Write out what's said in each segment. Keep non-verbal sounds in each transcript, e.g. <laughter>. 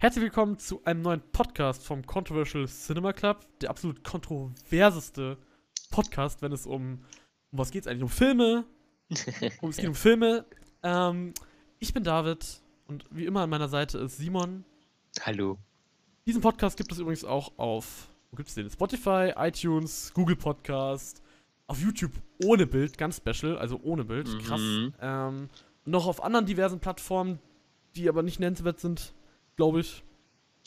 Herzlich willkommen zu einem neuen Podcast vom Controversial Cinema Club, der absolut kontroverseste Podcast, wenn es um, um was geht es eigentlich? Um Filme. <laughs> um, es geht um Filme. Ähm, ich bin David und wie immer an meiner Seite ist Simon. Hallo. Diesen Podcast gibt es übrigens auch auf, wo gibt es den? Spotify, iTunes, Google Podcast, auf YouTube ohne Bild, ganz special, also ohne Bild, krass. Mhm. Ähm, noch auf anderen diversen Plattformen, die aber nicht nennenswert sind, glaube ich.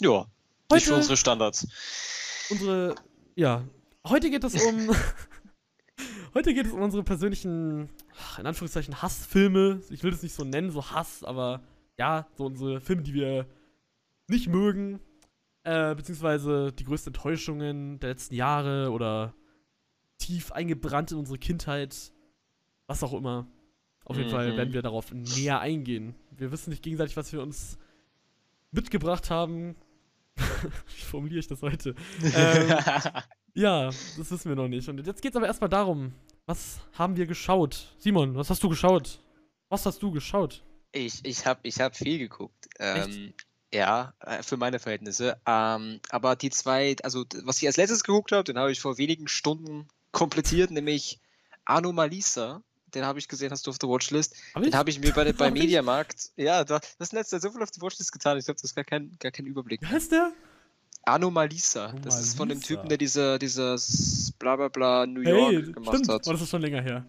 Ja, nicht Heute- für unsere Standards. Unsere, ja, heute geht es um, <laughs> heute geht es um unsere persönlichen, in Anführungszeichen, Hassfilme. Ich will das nicht so nennen, so Hass, aber ja, so unsere Filme, die wir nicht mögen, äh, beziehungsweise die größten Enttäuschungen der letzten Jahre oder tief eingebrannt in unsere Kindheit, was auch immer. Auf jeden Mhm. Fall werden wir darauf näher eingehen. Wir wissen nicht gegenseitig, was wir uns mitgebracht haben. <laughs> Wie formuliere ich das heute? <laughs> Ähm, ja, das wissen wir noch nicht. Und jetzt geht's aber erstmal darum, was haben wir geschaut? Simon, was hast du geschaut? Was hast du geschaut? ich ich habe ich hab viel geguckt. Ähm, ja, äh, für meine Verhältnisse. Ähm, aber die zwei, also was ich als letztes geguckt habe, den habe ich vor wenigen Stunden <laughs> komplettiert, nämlich Anomalisa. Den habe ich gesehen, hast du auf der Watchlist. Hab Den habe ich mir bei, <laughs> bei Hab ich? Mediamarkt. Ja, da, das ist letzte so viel auf die Watchlist getan. Ich glaube, das ist gar kein, gar kein Überblick. Wie heißt der? Anomalisa. Das ist von dem. Typen, der diese, dieses bla bla bla New Hey, York gemacht stimmt. hat. Oh, das ist schon länger her.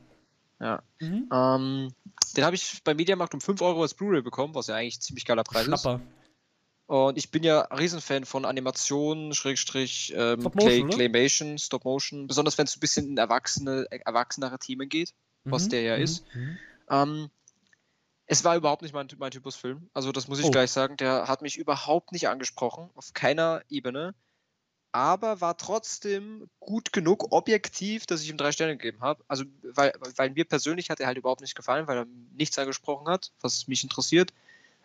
Ja. Mhm. Ähm, den habe ich bei Mediamarkt um 5 Euro als Blu-ray bekommen, was ja eigentlich ein ziemlich geiler Preis Schnapper. ist. Und ich bin ja Riesenfan von Animation, Schrägstrich, ähm, Stop Clay, Motion? Claymation, Stop Motion, besonders wenn es ein bisschen in erwachsene, erwachsenere Themen geht, was Mhm, der ja mhm, ist. mhm. Ähm, es war überhaupt nicht mein, mein Typus Film. Also das muss ich Oh. gleich sagen. Der hat mich überhaupt nicht angesprochen, auf keiner Ebene. Aber war trotzdem gut genug, objektiv, dass ich ihm drei Sterne gegeben habe. Also, weil, weil mir persönlich hat er halt überhaupt nicht gefallen, weil er nichts angesprochen hat, was mich interessiert.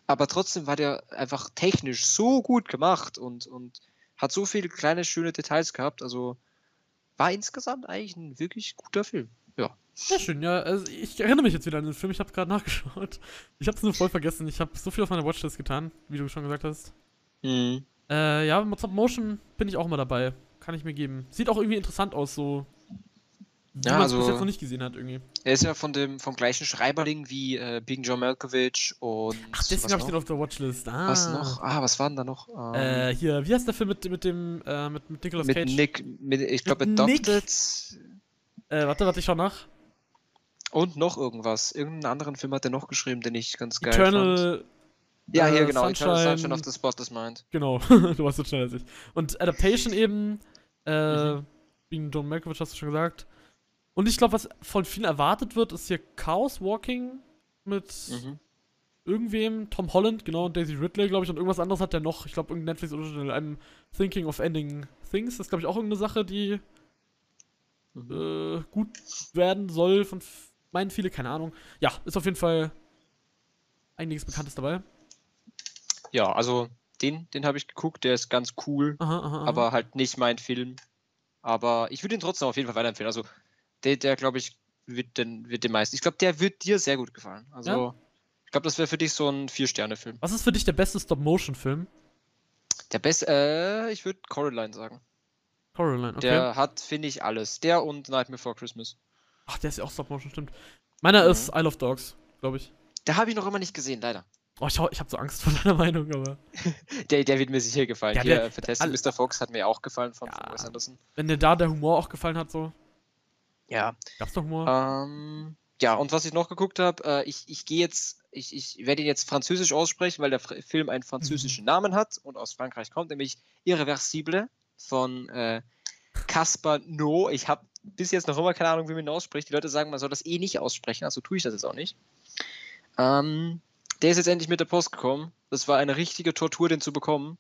Aber trotzdem war der einfach technisch so gut gemacht und, und hat so viele kleine, schöne Details gehabt. Also war insgesamt eigentlich ein wirklich guter Film. Ja. Sehr schön, ja. Also ich erinnere mich jetzt wieder an den Film. Ich habe gerade nachgeschaut. Ich habe es nur voll vergessen. Ich habe so viel auf meiner Watchlist getan, wie du schon gesagt hast. Mhm. Äh, ja, mit Stop Motion bin ich auch immer dabei. Kann ich mir geben. Sieht auch irgendwie interessant aus, so. Ja, man bis also- jetzt noch nicht gesehen hat, irgendwie. Er ist ja von dem, vom gleichen Schreiberling wie äh, Big John Malkovich und. Ach, deswegen habe ich den auf der Watchlist. Ah. Was noch? Ah, was war denn da noch? Ähm, Äh, hier, wie heißt der Film mit, mit dem, äh, mit, mit Nicolas mit Cage? Nick, mit, ich glaube? Adopted Äh, warte, warte, ich schau nach. und noch irgendwas. Irgendeinen anderen Film hat er noch geschrieben, den ich ganz geil fand. Eternal. Ja, hier äh, genau. Eternal Sunshine- Sunshine of the Spotless Mind. Genau, <laughs> du warst so schnell als ich. Und Adaptation <laughs> eben, äh, Mhm. wegen John Malkovich hast du schon gesagt. Und ich glaube, was von vielen erwartet wird, ist hier Chaos Walking mit Mhm. irgendwem, Tom Holland, genau, und Daisy Ridley, glaube ich, und irgendwas anderes hat der noch. Ich glaube, irgendein Netflix Original, I'm Thinking of Ending Things. Das ist, glaube ich, auch irgendeine Sache, die Mhm. äh, gut werden soll von meinen viele, keine Ahnung. Ja, ist auf jeden Fall einiges Bekanntes dabei. Ja, also den, den habe ich geguckt, der ist ganz cool, Aha, aha, aha. aber halt nicht mein Film. Aber ich würde ihn trotzdem auf jeden Fall weiterempfehlen. Also der, der glaube ich, wird den, wird den meisten. Ich glaube, der wird dir sehr gut gefallen. Also Ja? ich glaube, das wäre für dich so ein Vier-Sterne-Film. Was ist für dich der beste Stop-Motion-Film? Der beste, äh, ich würde Coraline sagen. Coraline, okay. Der hat, finde ich, alles. Der und Nightmare Before Christmas. Ach, der ist ja auch Stop-Motion, stimmt. Meiner Mhm. ist Isle of Dogs, glaube ich. Da habe ich noch immer nicht gesehen, leider. Oh, ich, ich habe so Angst vor deiner <laughs> Meinung, aber <laughs> Der, der wird mir sicher gefallen. Ja, Hier, der- äh, Fantastic Mr. Fox hat mir auch gefallen von, von Ja. Wes Anderson. wenn dir da der Humor auch gefallen hat, so. Ja. Gab's da Humor? Ähm, ja, und was ich noch geguckt habe, äh, ich, ich gehe jetzt, ich, ich werde ihn jetzt französisch aussprechen, weil der Fr- Film einen französischen Namen hat und aus Frankreich kommt, nämlich Irreversible von äh, Caspar No. Ich habe bis jetzt noch immer keine Ahnung, wie man ihn ausspricht. Die Leute sagen, man soll das eh nicht aussprechen, also tue ich das jetzt auch nicht. Ähm, der ist jetzt endlich mit der Post gekommen. Das war eine richtige Tortur, den zu bekommen.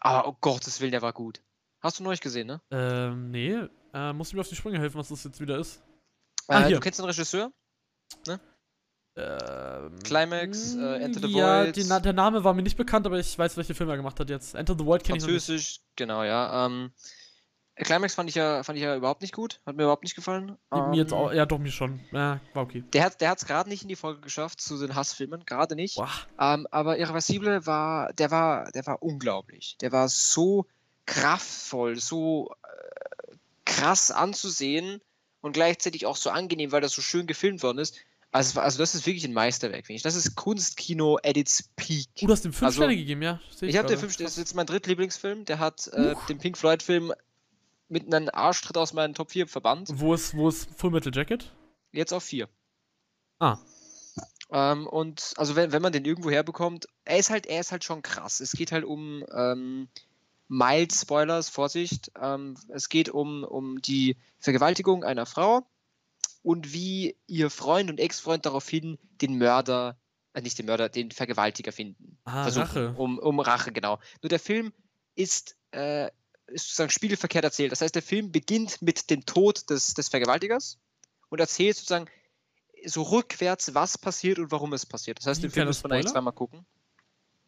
Aber oh Gottes Willen, der war gut. Hast du nicht gesehen, ne? Ähm, nee. Äh, musst du mir auf die Sprünge helfen, was das jetzt wieder ist? Ah, äh, hier. du kennst den Regisseur? Ähm, Climax, äh, Enter the ja, Void. Na- der Name war mir nicht bekannt, aber ich weiß, welche Filme er gemacht hat jetzt. Enter the Void kenne ich noch. Französisch, genau, ja. Ähm, Climax fand ich ja, fand ich ja überhaupt nicht gut. Hat mir überhaupt nicht gefallen. mir jetzt Ähm, auch, ja, doch, mir schon. Ja, war okay. Der hat der es gerade nicht in die Folge geschafft zu den Hassfilmen, gerade nicht. Ähm, aber Irreversible war, der war, der war unglaublich. Der war so kraftvoll, so krass anzusehen und gleichzeitig auch so angenehm, weil das so schön gefilmt worden ist. Also, also das ist wirklich ein Meisterwerk, finde ich. Das ist Kunstkino at its peak. Oh, du hast dem 5 Also, Sterne gegeben, ja? Seh Ich habe den fünf, das ist jetzt mein drittlieblingsfilm. Der hat äh, den Pink Floyd-Film mit einem Arschtritt aus meinen Top 4 verbannt. Wo ist, wo ist Full Metal Jacket? Jetzt auf 4. Ah. Ähm, und also wenn, wenn man den irgendwo herbekommt, er ist halt, er ist halt schon krass. Es geht halt um ähm, mild Spoilers, Vorsicht. Ähm, es geht um, um die Vergewaltigung einer Frau und wie ihr Freund und Ex-Freund daraufhin den Mörder, äh, nicht den Mörder, den Vergewaltiger finden. Ah, Versuchen. Rache. Um, um Rache, genau. Nur der Film ist, äh, ist sozusagen spiegelverkehrt erzählt. Das heißt, der Film beginnt mit dem Tod des, des Vergewaltigers und erzählt sozusagen so rückwärts, was passiert und warum es passiert. Das heißt, den Film muss man eigentlich zweimal gucken.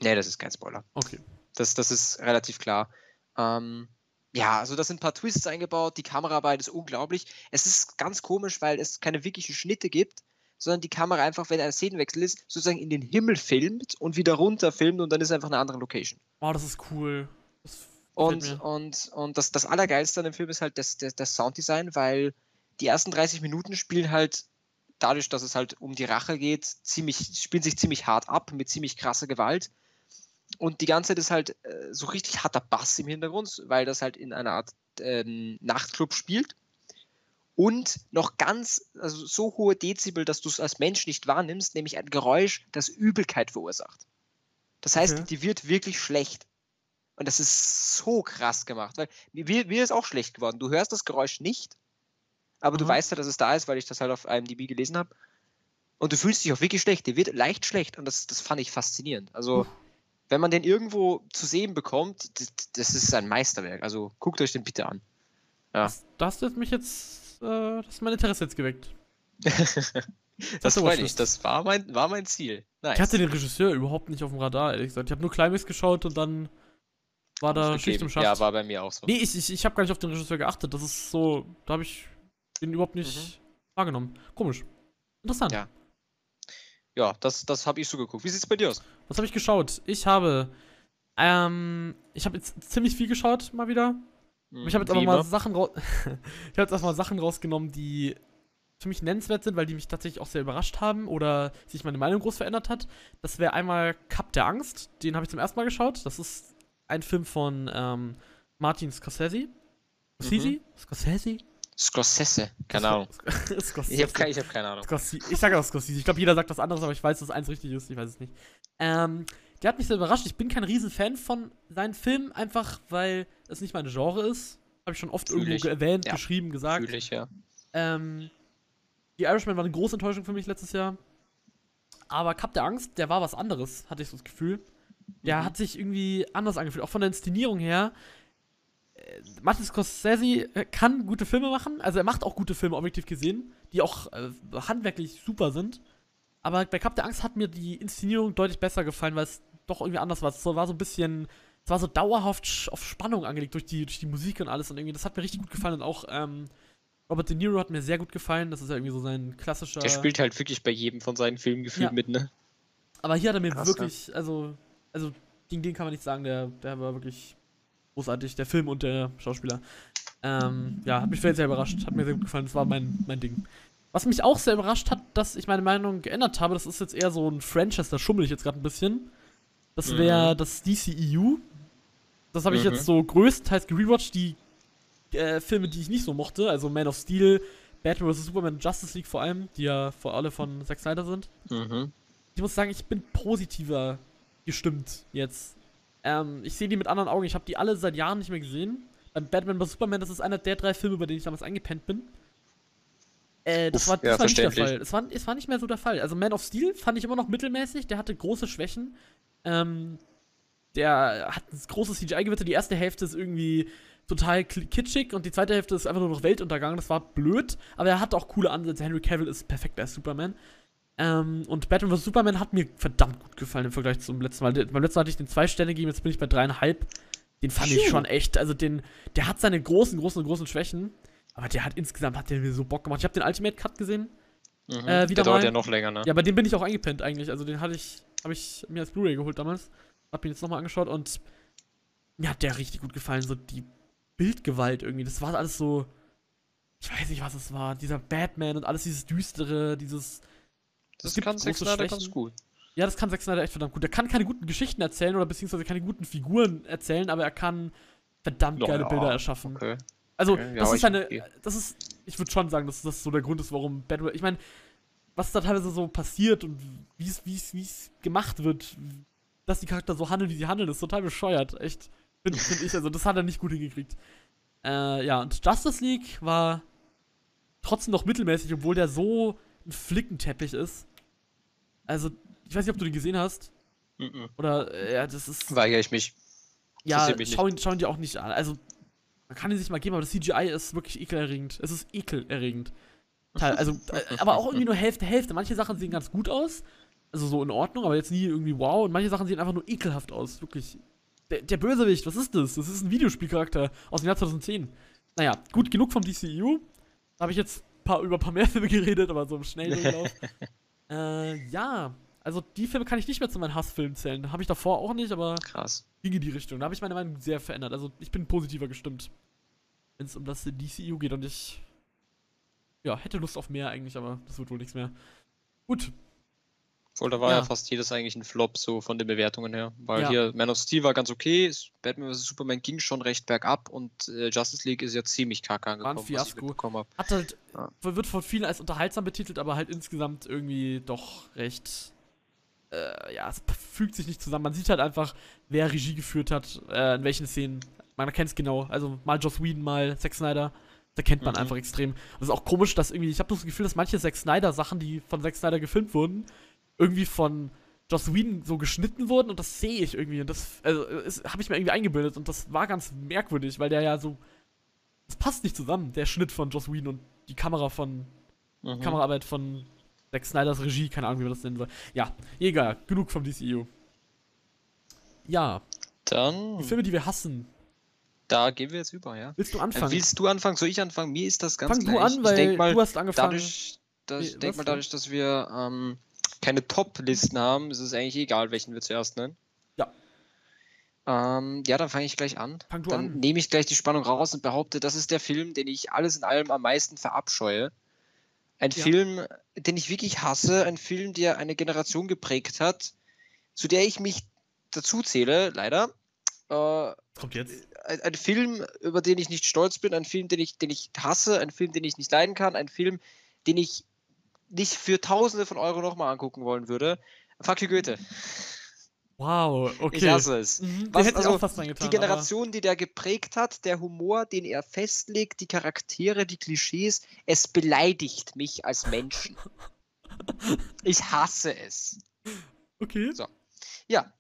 Nee, das ist kein Spoiler. Okay. Das, das ist relativ klar. Ähm, ja, also da sind ein paar Twists eingebaut, die Kameraarbeit ist unglaublich. Es ist ganz komisch, weil es keine wirklichen Schnitte gibt, sondern die Kamera einfach, wenn ein Szenenwechsel ist, sozusagen in den Himmel filmt und wieder runter filmt und dann ist einfach eine andere Location. Oh, das ist cool. Das Und, und, und das, das Allergeilste an dem Film ist halt das, das, das Sounddesign, weil die ersten 30 Minuten spielen halt dadurch, dass es halt um die Rache geht, ziemlich, spielen sich ziemlich hart ab mit ziemlich krasser Gewalt. Und die ganze Zeit ist halt äh, so richtig harter Bass im Hintergrund, weil das halt in einer Art ähm, Nachtclub spielt. Und noch ganz, also so hohe Dezibel, dass du es als Mensch nicht wahrnimmst, nämlich ein Geräusch, das Übelkeit verursacht. Das heißt, Okay. die wird wirklich schlecht. Und das ist so krass gemacht, weil mir, mir ist auch schlecht geworden. Du hörst das Geräusch nicht, aber du Aha. weißt ja, dass es da ist, weil ich das halt auf IMDb gelesen habe. Und du fühlst dich auch wirklich schlecht. Der wird leicht schlecht und das, das fand ich faszinierend. Also, Uff. Wenn man den irgendwo zu sehen bekommt, das, das ist ein Meisterwerk. Also, guckt euch den bitte an. Ja. Das, das hat mich jetzt, äh, das ist mein Interesse jetzt geweckt. <laughs> das Hatte freut mich. Das war mein, war mein Ziel. Nice. Ich hatte den Regisseur überhaupt nicht auf dem Radar, ehrlich gesagt. Ich habe nur Climax geschaut und dann war da Schicht Aufgegeben. im Schacht. Ja, war bei mir auch so. nee, ich, ich, ich habe gar nicht auf den Regisseur geachtet. Das ist so, da habe ich den überhaupt nicht wahrgenommen. Komisch. Interessant. Mhm. Ja. Ja, das, das habe ich so geguckt. Wie sieht's bei dir aus? Was habe ich geschaut? Ich habe, ähm, ich habe jetzt ziemlich viel geschaut, mal wieder. Aber Ich habe jetzt aber mal. Sachen raus. <laughs> ich habe jetzt erstmal Sachen rausgenommen, die für mich nennenswert sind, weil die mich tatsächlich auch sehr überrascht haben oder sich meine Meinung groß verändert hat. Das wäre einmal Cup der Angst. Den habe ich zum ersten Mal geschaut. Das ist ein Film von ähm, Martin Scorsese. Scorsese? Scorsese? Scorsese. Keine Ahnung. <laughs> Scorsese. Ich habe keine, ich hab keine Ahnung. Scorsese. Ich sage auch Scorsese. Ich glaube, jeder sagt was anderes, aber ich weiß, dass eins richtig ist. Ich weiß es nicht. Ähm, der hat mich sehr überrascht. Ich bin kein Riesen-Fan von seinen Filmen, einfach weil es nicht meine Genre ist. Habe ich schon oft Fühl irgendwo erwähnt, Ja. geschrieben, gesagt. Fühl ich, ja. Ähm, die Irishman war eine große Enttäuschung für mich letztes Jahr. Aber Cup der Angst, der war was anderes, hatte ich so das Gefühl. Der Mhm. hat sich irgendwie anders angefühlt, auch von der Inszenierung her. Äh, Martin Scorsese äh, kann gute Filme machen, also er macht auch gute Filme, objektiv gesehen, die auch äh, handwerklich super sind. Aber bei Cup der Angst hat mir die Inszenierung deutlich besser gefallen, weil es doch irgendwie anders war. Es war so ein bisschen, es war so dauerhaft auf Spannung angelegt durch die, durch die Musik und alles und irgendwie, das hat mir richtig gut gefallen und auch ähm, Robert De Niro hat mir sehr gut gefallen, das ist ja irgendwie so sein klassischer. Der spielt halt wirklich bei jedem von seinen Filmen gefühlt Ja. mit, ne? Aber hier hat er mir Krass, wirklich, also, also gegen den kann man nicht sagen, der, der war wirklich großartig, der Film und der Schauspieler. Ähm, ja, hat mich sehr, sehr überrascht, hat mir sehr gut gefallen, das war mein, mein Ding. Was mich auch sehr überrascht hat, dass ich meine Meinung geändert habe, das ist jetzt eher so ein Franchise, da schummel ich jetzt gerade ein bisschen. Das wäre Mhm. das DCEU. Das habe ich Mhm. jetzt so größtenteils gerewatcht, die äh, Filme, die ich nicht so mochte, also Man of Steel, Batman vs. Superman, Justice League vor allem, die ja vor alle von Zack Snyder sind Mhm. ich muss sagen, ich bin positiver gestimmt jetzt. Ähm, ich sehe die mit anderen Augen. Ich habe die alle seit Jahren nicht mehr gesehen. Beim Batman vs. Superman, das ist einer der drei Filme, bei denen ich damals eingepennt bin. Äh, das Uff, war, das ja, war nicht der. Fall. Es war, es war nicht mehr so der Fall. Also Man of Steel fand ich immer noch mittelmäßig. Der hatte große Schwächen. Ähm, der hat ein großes CGI-Gewitter. Die erste Hälfte ist irgendwie total kitschig und die zweite Hälfte ist einfach nur noch Weltuntergang. Das war blöd, aber er hat auch coole Ansätze. Henry Cavill ist perfekt als Superman. Ähm, und Batman vs. Superman hat mir verdammt gut gefallen im Vergleich zum letzten Mal. Beim letzten Mal hatte ich den zwei Sterne gegeben, jetzt bin ich bei dreieinhalb. Den fand ich schon echt, also den, der hat seine großen, großen, großen Schwächen, aber der hat insgesamt, hat der mir so Bock gemacht. Ich habe den Ultimate Cut gesehen. Mhm. Äh, der dauert mal- ja noch länger, ne? Ja, bei dem bin ich auch eingepennt eigentlich. Also den hatte ich, habe ich mir als Blu-ray geholt damals. Hab ihn jetzt nochmal angeschaut und mir hat der richtig gut gefallen. So die Bildgewalt irgendwie. Das war alles so. Ich weiß nicht, was es war. Dieser Batman und alles dieses Düstere, dieses. Das gibt kann Zack Snyder ganz gut. Ja, das kann Zack Snyder echt verdammt gut. Der kann keine guten Geschichten erzählen oder beziehungsweise keine guten Figuren erzählen, aber er kann verdammt geile Ja, Bilder erschaffen. Okay. Also, Okay, ja, das aber ist eine. okay. Das ist. Ich würde schon sagen, dass das so der Grund ist, warum Batman. Ich meine, was da teilweise so passiert und wie es gemacht wird, dass die Charakter so handeln, wie sie handeln, ist total bescheuert. Echt. Finde find ich. Also, das hat er nicht gut hingekriegt. Äh, ja, und Justice League war trotzdem noch mittelmäßig, obwohl der so ein Flickenteppich ist. Also, ich weiß nicht, ob du den gesehen hast. Mhm. Oder, äh, ja, das ist. Weigere ich mich. Ja, mich schau ihn, schau ihn dir auch nicht an. Also, man kann ihn sich mal geben, aber das CGI ist wirklich ekelerregend. Es ist ekelerregend. Teil, also, <laughs> äh, aber auch irgendwie nur Hälfte, Hälfte. Manche Sachen sehen ganz gut aus. Also so in Ordnung, aber jetzt nie irgendwie wow. Und manche Sachen sehen einfach nur ekelhaft aus. Wirklich. Der, der Bösewicht, was ist das? Das ist ein Videospielcharakter aus dem Jahr 2010. Naja, gut, genug vom DCU. Da habe ich jetzt paar, über ein paar mehr Filme <laughs> geredet, aber so im Schnelldurchlauf. <laughs> äh, ja. Also die Filme kann ich nicht mehr zu meinen Hassfilmen zählen. Habe ich davor auch nicht, aber Krass. ging in die Richtung. Da habe ich meine Meinung sehr verändert. Also ich bin positiver gestimmt, wenn es um das DCU geht und ich ja, hätte Lust auf mehr eigentlich, aber das wird wohl nichts mehr. Gut, Obwohl, da war ja. Ja. fast jedes eigentlich ein Flop, so von den Bewertungen her. Weil Ja. hier Man of Steel war ganz okay, Batman vs. Superman ging schon recht bergab und äh, Justice League ist ja ziemlich kacke angekommen, was ich Fiasko. hat halt, Ja. wird von vielen als unterhaltsam betitelt, aber halt insgesamt irgendwie doch recht, äh, ja, es fügt sich nicht zusammen. Man sieht halt einfach, wer Regie geführt hat, äh, in welchen Szenen. Man erkennt es genau. Also mal Joss Whedon, mal Zack Snyder. Da kennt man Mhm. einfach extrem. Und es ist auch komisch, dass irgendwie, ich habe das Gefühl, dass manche Zack Snyder-Sachen, die von Zack Snyder gefilmt wurden, irgendwie von Joss Whedon so geschnitten wurden und das sehe ich irgendwie. Und das also, habe ich mir irgendwie eingebildet und das war ganz merkwürdig, weil der ja so. Das passt nicht zusammen, der Schnitt von Joss Whedon und die Kamera von Mhm. Kameraarbeit von Zack Snyders Regie, keine Ahnung, wie man das nennen soll. Ja, egal, genug vom DCU. Ja, Dann, die Filme, die wir hassen. da gehen wir jetzt über, ja. Willst du Äh, anfangen? Willst du anfangen? Soll ich anfangen? Mir ist das ganz Fang du gleich. an, weil mal, du hast angefangen. dadurch, dass, Nee, ich denk was mal, dadurch, dass wir ähm, keine Top-Listen haben, ist es eigentlich egal, welchen wir zuerst nennen. Ja. Ähm, ja, dann fange ich gleich an. Dann an. nehme ich gleich die Spannung raus und behaupte, das ist der Film, den ich alles in allem am meisten verabscheue. Ein Ja. Film, den ich wirklich hasse, ein Film, der eine Generation geprägt hat, zu der ich mich dazu zähle, leider. Äh, Kommt jetzt. ein, ein Film, über den ich nicht stolz bin, ein Film, den ich, den ich hasse, ein Film, den ich nicht leiden kann, ein Film, den ich nicht für Tausende von Euro nochmal angucken wollen würde. Fuck you Goethe. Wow, okay. Ich hasse es. Mhm, Was- also, reingetan. Die Generation, die der geprägt hat, der Humor, den er festlegt, die Charaktere, die Klischees, es beleidigt mich als Menschen. <laughs> Ich hasse es. Aber, okay. So. Ja.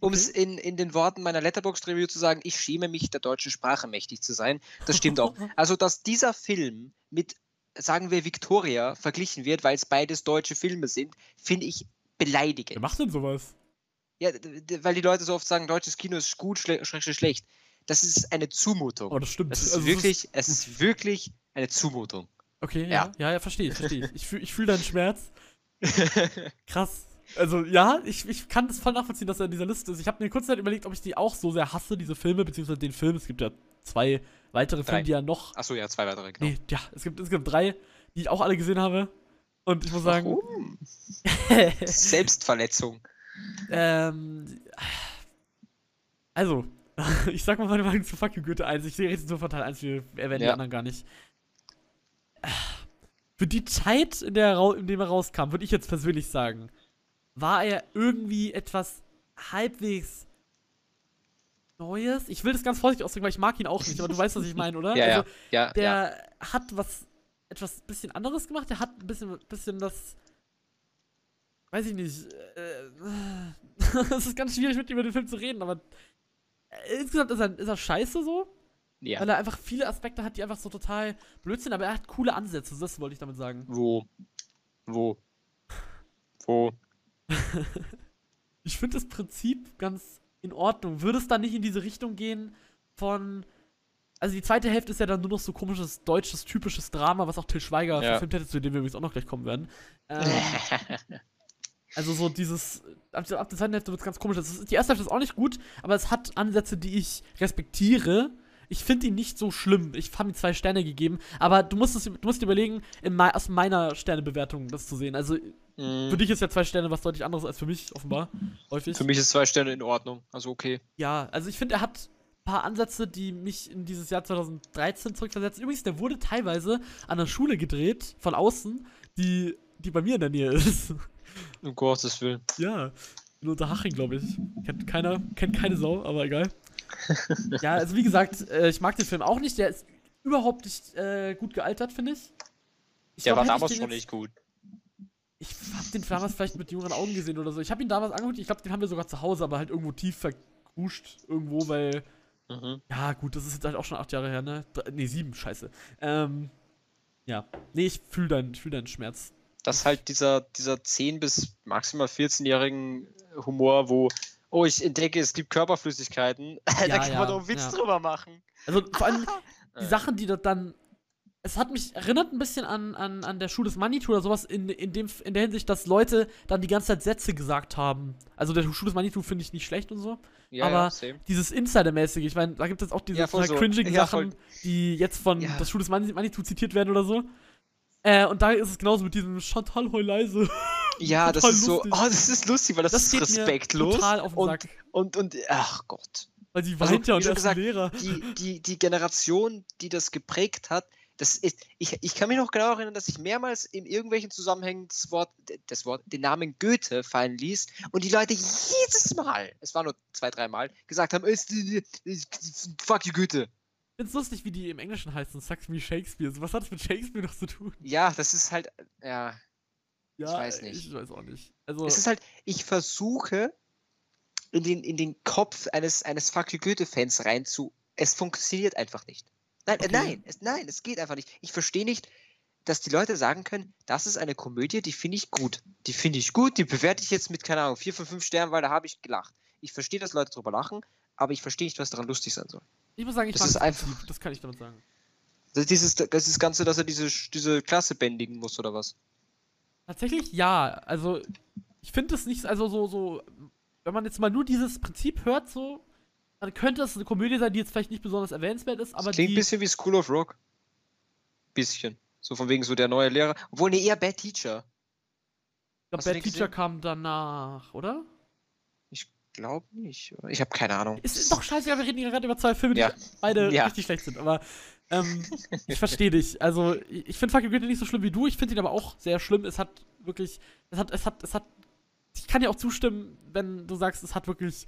Um es in, in den Worten meiner Letterboxd-Review zu sagen, ich schäme mich, der deutschen Sprache mächtig zu sein. Das stimmt auch. <laughs> Also, dass dieser Film mit, sagen wir, Victoria verglichen wird, weil es beides deutsche Filme sind, finde ich Wer beleidigend. macht denn sowas? Ja, weil die Leute so oft sagen, deutsches Kino ist gut, schle schlecht, schlecht. Das ist eine Zumutung. Oh, das stimmt. Es ist Also, wirklich, es ist wirklich eine Zumutung. Okay, ja. Ja. Ja, verstehe ich, verstehe ich. Ich fühle ich fühl deinen Schmerz. <laughs> Krass. Also, ja, ich, ich kann das voll nachvollziehen, dass er in dieser Liste ist. Ich habe mir kurz Zeit überlegt, ob ich die auch so sehr hasse, diese Filme, beziehungsweise den Film. Es gibt ja zwei weitere Drei. Filme, die ja noch. Achso, ja, zwei weitere, genau. Nee, ja, es gibt, es gibt drei, die ich auch alle gesehen habe. Und ich muss sagen, Warum? <laughs> Selbstverletzung. ähm. Also, <laughs> ich sag mal meine Meinung zu Fuck You Goethe 1. Ich sehe jetzt nur von Teil 1, wir erwähnen die Ja. anderen gar nicht. Für die Zeit, in der, er in der er rauskam, würde ich jetzt persönlich sagen, war er irgendwie etwas halbwegs Neues. Ich will das ganz vorsichtig ausdrücken, weil ich mag ihn auch nicht, aber du weißt, was ich meine, oder? <laughs> Ja, ja, also, ja, ja. der hat was etwas bisschen anderes gemacht. Der hat ein bisschen, bisschen das. Weiß ich nicht. Äh, <laughs> Es ist ganz schwierig, mit ihm über den Film zu reden, aber äh, insgesamt ist er, ist er scheiße so, ja. weil er einfach viele Aspekte hat, die einfach so total blöd sind, aber er hat coole Ansätze, das wollte ich damit sagen. Wo? Wo? Wo? <laughs> Ich finde das Prinzip ganz in Ordnung. Würde es dann nicht in diese Richtung gehen von. Also die zweite Hälfte ist ja dann nur noch so komisches deutsches, typisches Drama, was auch Till Schweiger Ja. verfilmt hätte, zu dem wir übrigens auch noch gleich kommen werden. Ähm, <laughs> also so dieses, ab der, ab der zweiten Hälfte wird es ganz komisch. Ist, die erste Hälfte ist auch nicht gut, aber es hat Ansätze, die ich respektiere. Ich finde ihn nicht so schlimm. Ich habe ihm zwei Sterne gegeben, aber du musst, es, du musst dir überlegen, in aus meiner Sternebewertung das zu sehen. Also Mm, für dich ist ja zwei Sterne was deutlich anderes als für mich, offenbar. Häufig. Für mich ist zwei Sterne in Ordnung. Also okay. Ja, also ich finde, er hat ein paar Ansätze, die mich in dieses Jahr 2013 zurückversetzen. Übrigens, der wurde teilweise an der Schule gedreht, von außen, die, die bei mir in der Nähe ist. Um Gottes Willen. ja, in Unterhaching, glaube ich. Kennt keiner, kennt keine Sau, aber egal. <laughs> ja, also wie gesagt, äh, ich mag den Film auch nicht. Der ist überhaupt nicht äh, gut gealtert, finde ich. ich. Der glaub, war damals schon jetzt- nicht gut. Ich hab den damals vielleicht mit jüngeren Augen gesehen oder so. Ich habe ihn damals angeguckt, ich glaube, den haben wir sogar zu Hause, aber halt irgendwo tief verkruscht, irgendwo, weil Mhm. Ja, gut, das ist jetzt halt auch schon acht Jahre her, ne? Dre- Nee, sieben, scheiße. Ähm, ja. Nee, ich fühle deinen, fühl deinen Schmerz. Das ist halt dieser, dieser 10- bis maximal 14-jährigen Humor, wo, oh, ich entdecke, es gibt Körperflüssigkeiten. <laughs> da Ja, kann ja, man doch einen Witz ja. drüber machen. Also vor allem <laughs> die. Sachen, die dort dann. Es hat mich erinnert ein bisschen an, an, an der Schuh des Manitou oder sowas in, in, dem, in der Hinsicht, dass Leute dann die ganze Zeit Sätze gesagt haben. Also der Schuh des Manitou finde ich nicht schlecht und so. Ja, Aber ja. Dieses Insider-mäßige, ich meine, da gibt es auch diese Ja, so. cringigen Ja, Sachen, die jetzt von Ja. das Schuh des Mani- Manitou zitiert werden oder so. Äh, und da ist es genauso mit diesem Chantal heul leise. <laughs> Ja, das ist so, lustig. oh, das ist lustig, weil das, Das ist respektlos. total auf den und, Sack. und, und, ach Gott. Weil sie Also, weint ja wie und ist gesagt, Lehrer. Die, die, die Generation, die das geprägt hat, das ist, ich, ich kann mich noch genau erinnern, dass ich mehrmals in irgendwelchen Zusammenhängen das Wort, das Wort, den Namen Goethe fallen ließ und die Leute jedes Mal, es war nur zwei, dreimal, gesagt haben, ist, fuck you Goethe. Ich find's lustig, wie die im Englischen heißen. Sag's wie Shakespeare. Was hat das mit Shakespeare noch zu tun? Ja, das ist halt, ja, Ja, weiß nicht. Ich weiß auch nicht. Also, es ist halt, ich versuche in den, in den Kopf eines, eines fuck you Goethe-Fans rein zu, es funktioniert einfach nicht. Nein, äh, Okay. nein, es, nein, es geht einfach nicht. Ich verstehe nicht, dass die Leute sagen können, das ist eine Komödie, die finde ich gut. Die finde ich gut, die bewerte ich jetzt mit, keine Ahnung, 4 von 5 Sternen, weil da habe ich gelacht. Ich verstehe, dass Leute drüber lachen, aber ich verstehe nicht, was daran lustig sein soll. ich muss sagen, ich das ist das einfach-. Das kann ich damit sagen. Das, dieses, das ist Ganze, dass er diese, diese Klasse bändigen muss, oder was? Tatsächlich ja. Also, ich finde es nicht, also so, so, wenn man jetzt mal nur dieses Prinzip hört, so, dann könnte es eine Komödie sein, die jetzt vielleicht nicht besonders erwähnenswert ist, aber das klingt die. ein bisschen wie School of Rock. Bisschen. So von wegen so der neue Lehrer. Obwohl, nee, eher Bad Teacher. Ich glaube, du Bad Teacher gesehen? kam danach, oder? Ich glaube nicht. Ich habe keine Ahnung. Ist, ist doch scheißegal, wir reden hier gerade über zwei Filme, die Ja. beide Ja. richtig schlecht sind, aber ähm, <laughs> ich verstehe dich. Also, ich, finde Fuck You Goethe nicht so schlimm wie du, ich finde ihn aber auch sehr schlimm. Es hat wirklich, es hat, es hat, es hat, ich kann dir auch zustimmen, wenn du sagst, es hat wirklich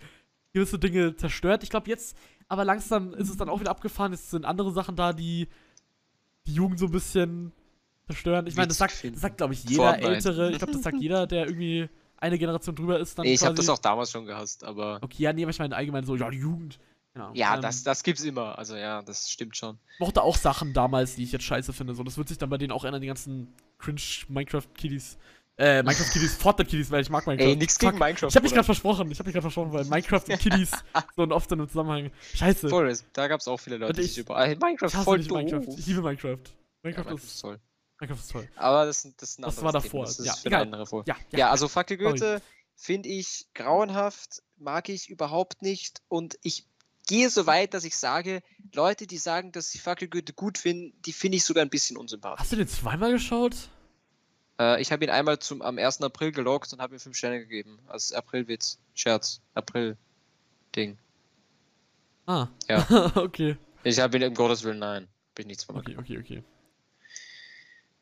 gewisse Dinge zerstört. Ich glaube jetzt, aber langsam ist es dann auch wieder abgefahren. Es sind andere Sachen da, die die Jugend so ein bisschen zerstören. Ich meine, das sagt, das sagt glaube ich, jeder Fortnite. Ältere. Ich glaube, das sagt jeder, der irgendwie eine Generation drüber ist. Dann Nee, ich habe das auch damals schon gehasst, aber. Okay, ja, nee, aber ich meine allgemein so, ja, die Jugend. Genau. Ja, ähm, das, das gibt's immer. Also ja, das stimmt schon. mochte auch Sachen damals, die ich jetzt scheiße finde. So, das wird sich dann bei denen auch ändern, die ganzen cringe Minecraft-Kiddies. Äh, Minecraft-Kiddies, Fortnite-Kiddies, weil ich mag Minecraft. Ey, nix gegen Fuck. Minecraft. Ich hab mich gerade versprochen, ich hab mich gerade versprochen, weil Minecraft und Kiddies <laughs> so ein oft in einem Zusammenhang. Scheiße. Voll, da gab's auch viele Leute, Und die ich- sich über. Ey, Minecraft ich voll nicht doof. Minecraft. Ich liebe Minecraft. Ja, Minecraft, Minecraft ist, ist toll. Minecraft ist toll. Aber das, das ist ein Das anderes war Thema. davor. Das ist Ja, egal. andere Folge. Ja, Ja, also Fuck you Sorry. Goethe finde ich grauenhaft, mag ich überhaupt nicht und ich gehe so weit, dass ich sage, Leute, die sagen, dass sie you Goethe gut finden, die finde ich sogar ein bisschen unsympathisch. Hast du den zweimal geschaut? Äh, ich habe ihn einmal zum, am 1. April geloggt und habe ihm 5 Sterne gegeben. Als Aprilwitz. Scherz. April-Ding. Ah. Ja. <laughs> okay. Ich habe ihn im Gottes Willen, nein. Bin ich nicht zweimal Okay, okay, okay.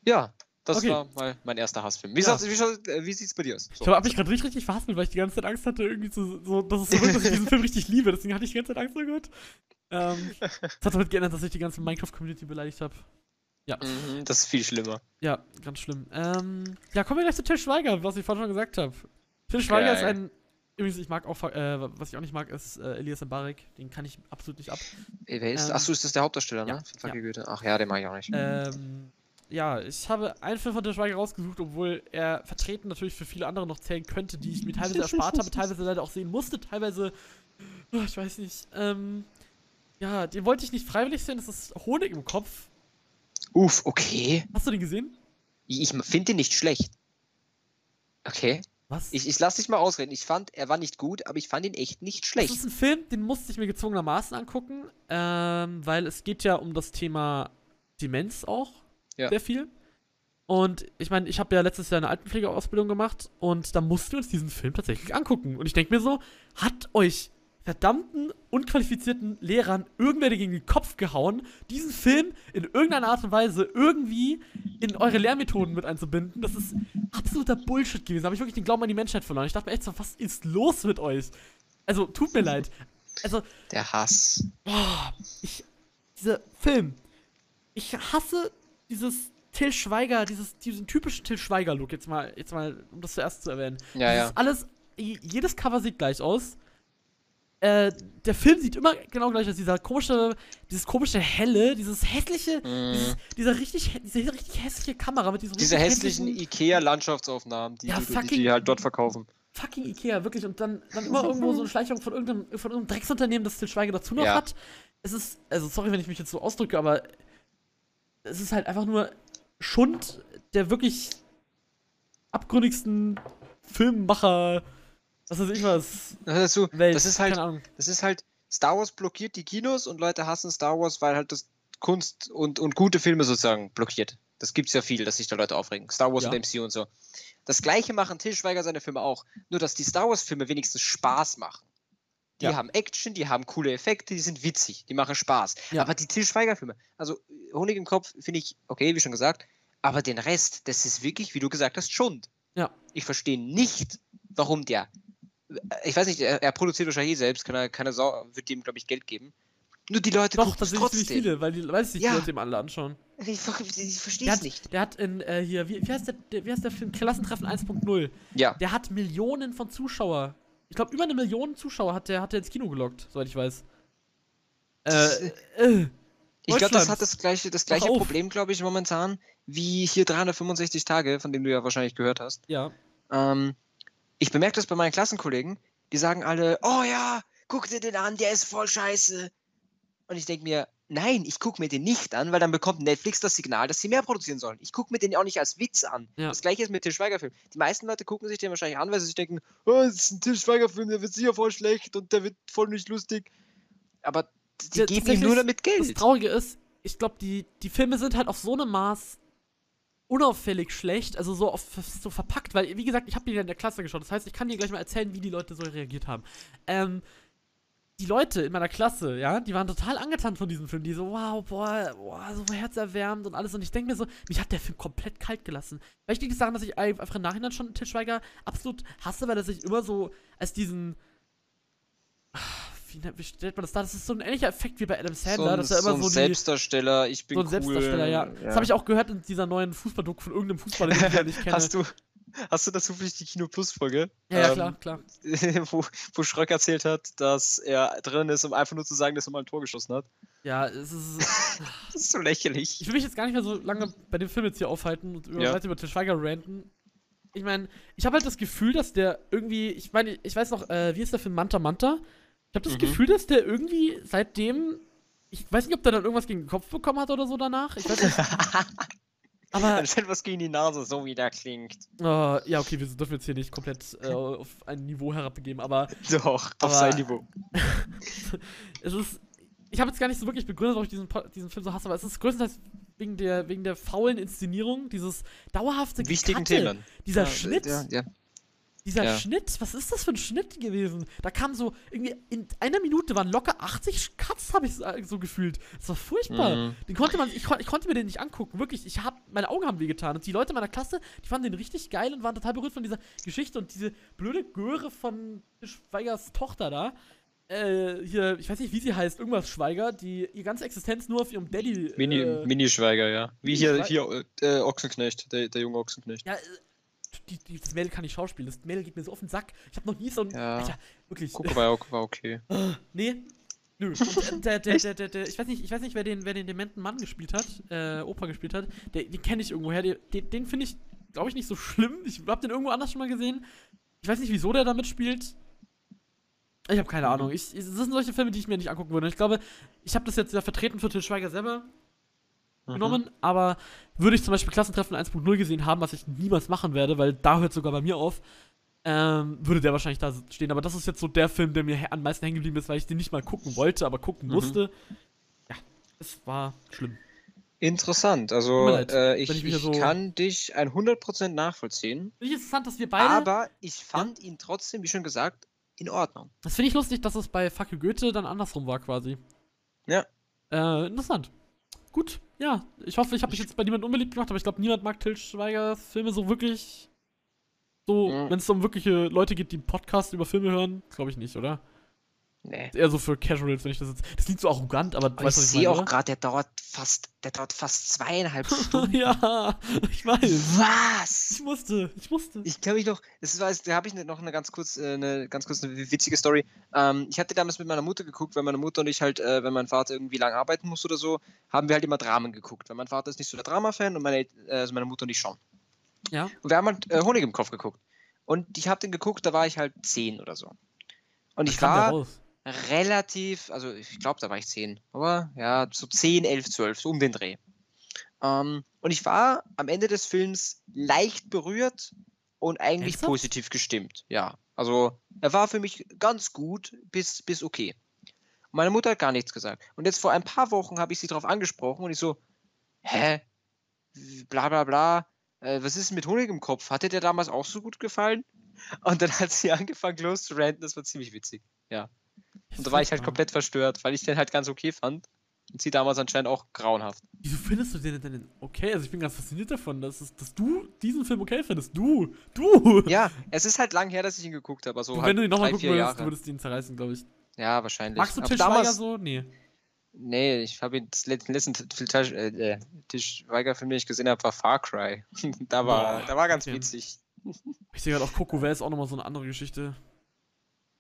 Ja, das Okay. war mal mein erster Hassfilm. Wie, Ja. wie, äh, wie sieht's bei dir aus? Ich hab mich gerade richtig, richtig verhaspelt, weil ich die ganze Zeit Angst hatte, irgendwie zu, so, dass es so wirkt, dass ich diesen Film richtig liebe. Deswegen hatte ich die ganze Zeit Angst, oh Gott. Ähm, das hat damit geändert, dass ich die ganze Minecraft-Community beleidigt habe. Mhm, das ist viel schlimmer. Ja, ganz schlimm. Ähm, ja, kommen wir gleich zu Till Schweiger, was ich vorhin schon gesagt habe. Till Schweiger ist Geil. ein. Übrigens, ich mag auch, äh, was ich auch nicht mag, ist äh, Elias Mbarek. Den kann ich absolut nicht ab. Ey, wer ist? Ähm, Achso, ist das der Hauptdarsteller, ja, ne? Ja. Goethe. Ach ja, den mag ich auch nicht. Ähm, ja, ich habe einen Film von Til Schweiger rausgesucht, obwohl er vertreten natürlich für viele andere noch zählen könnte, die ich mir teilweise erspart habe, teilweise leider auch sehen musste, teilweise, oh, ich weiß nicht, ähm, ja, den wollte ich nicht freiwillig sehen, das ist Honig im Kopf. Uff, okay. Hast du den gesehen? Ich, ich finde den nicht schlecht. Okay. Was? Ich, ich lass dich mal ausreden. Ich fand, er war nicht gut, aber ich fand ihn echt nicht Das schlecht. ist ein Film, den musste ich mir gezwungenermaßen angucken, ähm, weil es geht ja um das Thema Demenz auch Ja. sehr viel. Und ich meine, ich habe ja letztes Jahr eine Altenpflegeausbildung gemacht und da mussten wir uns diesen Film tatsächlich angucken. Und ich denke mir so, hat euch verdammten, unqualifizierten Lehrern irgendwer gegen den Kopf gehauen, diesen Film in irgendeiner Art und Weise irgendwie in eure Lehrmethoden mit einzubinden? Das ist absoluter Bullshit gewesen. Da habe ich wirklich den Glauben an die Menschheit verloren. Ich dachte mir echt so, was ist los mit euch? Also, tut mir leid. Also, Der Hass. Boah, ich. Dieser Film. Ich hasse dieses Till Schweiger, dieses, diesen typischen Till Schweiger-Look, jetzt mal, jetzt mal, um das zuerst zu erwähnen. Ja, Dieses ja. alles, jedes Cover sieht gleich aus. Äh, der Film sieht immer genau gleich aus. Dieser komische, dieses komische helle, dieses hässliche, dieses, dieser richtig, diese richtig hässliche Kamera mit diesem Mhm. Diese hässlichen Ikea-Landschaftaufnahmen, die, Ja, die, die, halt dort verkaufen. fucking Ikea, wirklich. Und dann, dann immer irgendwo so eine Schleichung von irgendeinem, von irgendeinem Drecksunternehmen, das Til Schweiger dazu noch Ja. hat. Es ist, also sorry, wenn ich mich jetzt so ausdrücke, aber es ist halt einfach nur Schund der wirklich abgründigsten Filmmacher, was weiß ich was, Das ist, so, Welt. das ist halt, das ist halt, Star Wars blockiert die Kinos und Leute hassen Star Wars, weil halt das Kunst und, und gute Filme sozusagen blockiert. Das gibt's ja viel, dass sich da Leute aufregen. Star Wars Ja. und MCU und so. Das gleiche machen Til Schweiger seine Filme auch. Nur, dass die Star Wars Filme wenigstens Spaß machen. Die Ja. haben Action, die haben coole Effekte, die sind witzig, die machen Spaß. Ja. Aber die Til Schweiger Filme, also Honig im Kopf finde ich okay, wie schon gesagt, aber den Rest, das ist wirklich, wie du gesagt hast, Schund. Ja. Ich verstehe nicht, warum der. Ich weiß nicht, er, er produziert wahrscheinlich eh selbst, keine, keine Sau, wird ihm, glaube ich, Geld geben. Nur die Leute Doch, tatsächlich ziemlich trotzdem. viele, weil die, weil sich Ja. die Leute eben alle anschauen. Ich, ver- ich verstehe es nicht. der hat in, äh, hier, wie, wie, heißt der, der, wie heißt der Film? Klassentreffen 1.0. Ja. Der hat Millionen von Zuschauer. Ich glaube, über eine Million Zuschauer hat der, hat der ins Kino gelockt, soweit ich weiß. Das- Äh, äh. Ich glaube, das hat das gleiche, das gleiche. Problem, glaube ich, momentan, wie hier 365 Tage, von dem du ja wahrscheinlich gehört hast. Ja. Ähm, ich bemerke das bei meinen Klassenkollegen, die sagen alle, oh ja, guck dir den an, der ist voll scheiße. Und ich denke mir, nein, ich gucke mir den nicht an, weil dann bekommt Netflix das Signal, dass sie mehr produzieren sollen. Ich gucke mir den auch nicht als Witz an. Ja. Das gleiche ist mit Til Schweiger-Film. Die meisten Leute gucken sich den wahrscheinlich an, weil sie sich denken, oh, das ist ein Til Schweiger-Film, der wird sicher voll schlecht und der wird voll nicht lustig. Aber die Ja, geben ihm nur damit Das Geld. Traurige ist, ich glaube, die, die Filme sind halt auf so einem Maß unauffällig schlecht, also so, auf, so verpackt, weil, wie gesagt, ich habe die in der Klasse geschaut. Das heißt, ich kann dir gleich mal erzählen, wie die Leute so reagiert haben. Ähm, die Leute in meiner Klasse, ja, die waren total angetan von diesem Film. Die so, wow, boah, boah so herzerwärmend und alles. Und ich denke mir so, mich hat der Film komplett kalt gelassen. Vielleicht liegt es daran, dass ich einfach im Nachhinein schon Til Schweiger absolut hasse, weil er sich immer so als diesen. Wie, nennt- wie stellt man das da? Das ist so ein ähnlicher Effekt wie bei Adam Sandler, dass er immer ein so, die, Selbstdarsteller, ich bin so ein cool. Selbstdarsteller, ja. Das habe ich auch gehört in dieser neuen Fußballdoku von irgendeinem Fußballer, den ich ja nicht <laughs> kenne. Hast du, hast du dazu vielleicht die Kino Plus Folge? ja, ja, Ähm, klar, klar. <laughs> wo, wo Schröck erzählt hat, dass er drin ist, um einfach nur zu sagen, dass er mal ein Tor geschossen hat. Ja, es ist. <laughs> Das ist so lächerlich. Ich will mich jetzt gar nicht mehr so lange bei dem Film jetzt hier aufhalten und über, Ja. weiter über Til Schweiger ranten. Ich meine, ich habe halt das Gefühl, dass der irgendwie, ich meine, ich weiß noch, äh, wie ist der Film Manta Manta? Ich habe das Mhm. Gefühl, dass der irgendwie seitdem, ich weiß nicht, ob der dann irgendwas gegen den Kopf bekommen hat oder so danach. Ich weiß nicht. <laughs> Aber, Dann fällt was gegen die Nase, so wie der klingt. äh, ja, okay, wir dürfen jetzt hier nicht komplett äh, auf ein Niveau herabgegeben, aber <laughs> Doch, auf Aber- sein Niveau. <laughs> es ist. Ich habe jetzt gar nicht so wirklich begründet, warum ich diesen, diesen Film so hasse, aber es ist größtenteils wegen der, wegen der faulen Inszenierung, dieses dauerhafte Wichtigen Gekatte, Themen. Dieser Ja, Schnitt, Ja, ja. Dieser ja. Schnitt, was ist das für ein Schnitt gewesen? Da kam so, irgendwie in einer Minute waren locker 80 Cuts, habe ich so- äh, so gefühlt. Das war furchtbar. Mhm. Den konnte man, ich, ich konnte mir den nicht angucken, wirklich. Ich hab, meine Augen haben wehgetan. Und die Leute meiner Klasse, die fanden den richtig geil und waren total berührt von dieser Geschichte und diese blöde Göre von Schweigers Tochter da. Äh, hier, ich weiß nicht, wie sie heißt, irgendwas Schweiger, die ihre ganze Existenz nur auf ihrem Daddy. Mini, äh, Mini-Schweiger, ja. Wie Mini hier, hier äh, Ochsenknecht, der, der junge Ochsenknecht. Ja, äh, die, die, das Mädel kann nicht schauspielen. Das Mädel geht mir so auf den Sack. Ich habe noch nie so ein. Ja. Alter, wirklich. Guck, war, war okay. <laughs> Nee. Nö. Und der, der, der, der, ich weiß nicht, ich weiß nicht, wer den, wer den dementen Mann gespielt hat, äh, Opa gespielt hat. Den kenne ich irgendwoher. Den, den, finde ich, glaube ich, nicht so schlimm. Ich habe den irgendwo anders schon mal gesehen. Ich weiß nicht, wieso der da mitspielt. Ich habe keine Mhm. Ahnung. Ich, ich, das sind solche Filme, die ich mir nicht angucken würde. Ich glaube, ich habe das jetzt ja vertreten für Til Schweiger selber Mhm. genommen, aber würde ich zum Beispiel Klassentreffen 1.0 gesehen haben, was ich niemals machen werde, weil da hört sogar bei mir auf, ähm, würde der wahrscheinlich da stehen. Aber das ist jetzt so der Film, der mir am meisten hängen geblieben ist, weil ich den nicht mal gucken wollte, aber gucken Mhm. musste. Ja, es war schlimm. Interessant. Also, leid, äh, ich, ich ich, so- kann dich 100% nachvollziehen. Finde ich interessant, dass wir beide. Aber ich fand ihn trotzdem, wie schon gesagt, in Ordnung. das finde ich lustig, dass es bei Fuck you Goethe dann andersrum war quasi. Ja. Äh, interessant. Gut, ja. Ich hoffe, ich habe mich jetzt bei niemandem unbeliebt gemacht, aber ich glaube, niemand mag Til Schweigers Filme so wirklich. So, Mhm. wenn es um wirkliche Leute geht, die einen Podcast über Filme hören, glaube ich nicht, oder? Nee. Eher so für Casuals, wenn ich das jetzt. Das klingt so arrogant, aber ich weißt du, was sehe auch gerade, der dauert fast, der dauert fast zweieinhalb? <laughs> Stunden. ja, ich weiß. Ich Was? musste, ich musste. Ich kann mich noch, das war, da habe ich noch eine ganz kurz, äh, eine ganz kurz eine witzige Story. Ähm, ich hatte damals mit meiner Mutter geguckt, weil meine Mutter und ich halt, äh, wenn mein Vater irgendwie lang arbeiten muss oder so, haben wir halt immer Dramen geguckt. Weil mein Vater ist nicht so der Drama-Fan und meine, äh, also meine Mutter und ich schon. Ja. Und wir haben halt äh, Honig im Kopf geguckt. Und ich habe den geguckt, da war ich halt zehn oder so. Und ich war? Relativ, also ich glaube, da war ich 10, aber ja, so 10, 11, 12, so um den Dreh. Ähm, und ich war am Ende des Films leicht berührt und eigentlich Ernsthaft? positiv gestimmt. Ja, also er war für mich ganz gut bis, bis okay. Meine Mutter hat gar nichts gesagt. Und jetzt vor ein paar Wochen habe ich sie darauf angesprochen und ich so, hä? Bla bla bla. Äh, was ist mit Honig im Kopf? Hat dir der damals auch so gut gefallen? Und dann hat sie <laughs> angefangen loszuranten, das war ziemlich witzig. Und da war ich halt komplett verstört, weil ich den halt ganz okay fand. Und sie damals anscheinend auch grauenhaft. Wieso findest du den denn okay? Also ich bin ganz fasziniert davon, dass, es, dass du diesen Film okay findest. Du! Du! Ja, es ist halt lang her, dass ich ihn geguckt habe. Also Du, halt wenn du ihn nochmal gucken vier würdest, du Jahre. würdest ihn zerreißen, glaube ich. Ja, wahrscheinlich. Magst du Aber Til Schweiger damals, so? Nee. Nee, ich habe ihn das letzte, letzten äh, äh, Til Schweiger-Film, den ich gesehen habe, war Far Cry. <laughs> da war, Boah, da war ganz okay. witzig. Ich sehe gerade auch Coco Welt ist auch nochmal so eine andere Geschichte.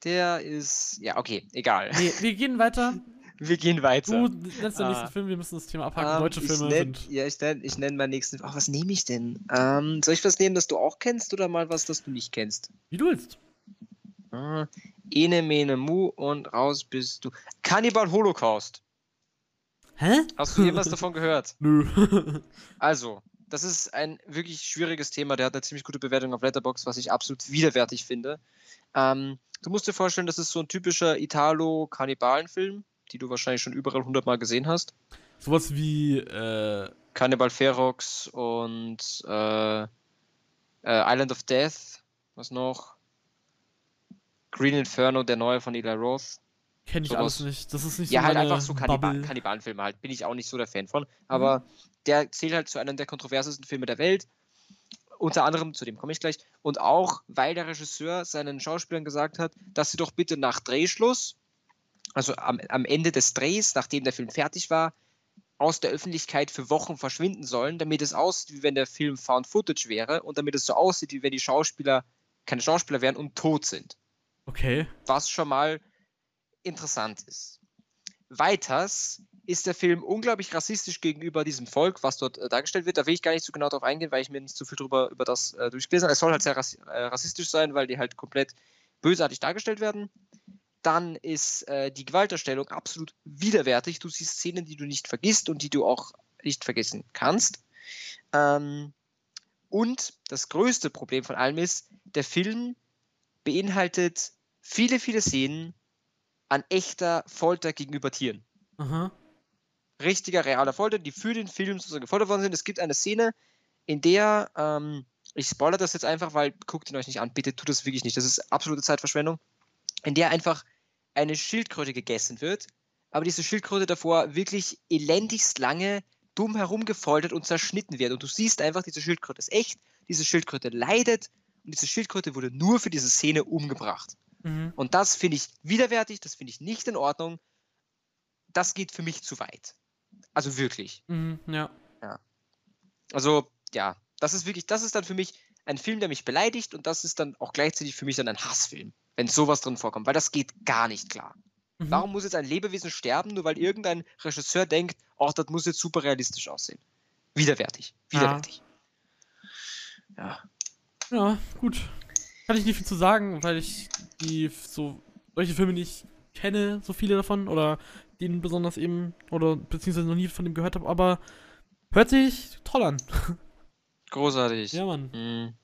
Der ist. Ja, okay, egal. Nee, wir gehen weiter. <laughs> Wir gehen weiter. Du nennst den Ah. nächsten Film, wir müssen das Thema abhaken. Ähm, Deutsche Filme nenn, sind. Ja, ich nenne ich nenn meinen nächsten. Ach, was nehme ich denn? Ähm, soll ich was nehmen, das du auch kennst oder mal was, das du nicht kennst? Wie du willst. Ah, Ene, Mene, Mu und raus bist du. Cannibal Holocaust. Hä? Hast du jemals <laughs> davon gehört? Nö. <laughs> Also, das ist ein wirklich schwieriges Thema. Der hat eine ziemlich gute Bewertung auf Letterboxd, was ich absolut widerwärtig finde. Ähm, du musst dir vorstellen, das ist so ein typischer Italo-Kannibalen-Film, die du wahrscheinlich schon überall hundertmal gesehen hast. Sowas wie, äh, Cannibal Ferox und äh, äh, Island of Death. Was noch? Green Inferno, der neue von Eli Roth. kenne ich Sowas. alles nicht. Das ist nicht Ja, so halt meine einfach so Kannibal. Kannibalenfilme halt. Bin ich auch nicht so der Fan von. Aber der zählt halt zu einem der kontroversesten Filme der Welt. Unter anderem, zu dem komme ich gleich. Und auch, weil der Regisseur seinen Schauspielern gesagt hat, dass sie doch bitte nach Drehschluss, also am, am Ende des Drehs, nachdem der Film fertig war, aus der Öffentlichkeit für Wochen verschwinden sollen, damit es aussieht, wie wenn der Film Found Footage wäre und damit es so aussieht, wie wenn die Schauspieler keine Schauspieler wären und tot sind Okay. was schon mal interessant ist. Weiters ist der Film unglaublich rassistisch gegenüber diesem Volk, was dort äh, dargestellt wird. Da will ich gar nicht so genau drauf eingehen, weil ich mir nicht so viel drüber über das äh, durchgelesen habe. Es soll halt sehr rassi äh, rassistisch sein, weil die halt komplett bösartig dargestellt werden. Dann ist äh, die Gewalterstellung absolut widerwärtig. Du siehst Szenen, die du nicht vergisst und die du auch nicht vergessen kannst. Ähm, und das größte Problem von allem ist, der Film beinhaltet viele, viele Szenen an echter Folter gegenüber Tieren. Aha. Richtiger, realer Folter, die für den Film sozusagen gefoltert worden sind. Es gibt eine Szene, in der, ähm, ich spoilere das jetzt einfach, weil guckt ihn euch nicht an, bitte tut das wirklich nicht. Das ist absolute Zeitverschwendung. In der einfach eine Schildkröte gegessen wird, aber diese Schildkröte davor wirklich elendigst lange dumm herumgefoltert und zerschnitten wird. Und du siehst einfach, diese Schildkröte ist echt, diese Schildkröte leidet und diese Schildkröte wurde nur für diese Szene umgebracht. Mhm. Und das finde ich widerwärtig, das finde ich nicht in Ordnung. Das geht für mich zu weit. Also wirklich. Mhm. Ja. Also, ja, das ist wirklich, das ist dann für mich ein Film, der mich beleidigt und das ist dann auch gleichzeitig für mich dann ein Hassfilm, wenn sowas drin vorkommt, weil das geht gar nicht klar. Mhm. Warum muss jetzt ein Lebewesen sterben, nur weil irgendein Regisseur denkt, oh, das muss jetzt super realistisch aussehen? Widerwärtig. Widerwärtig. Ja. Ja, gut. Kann ich nicht viel zu sagen, weil ich die so solche Filme nicht kenne, so viele davon, oder den besonders eben, oder beziehungsweise noch nie von dem gehört habe, aber hört sich toll an. Großartig. Ja, Mann. Mhm.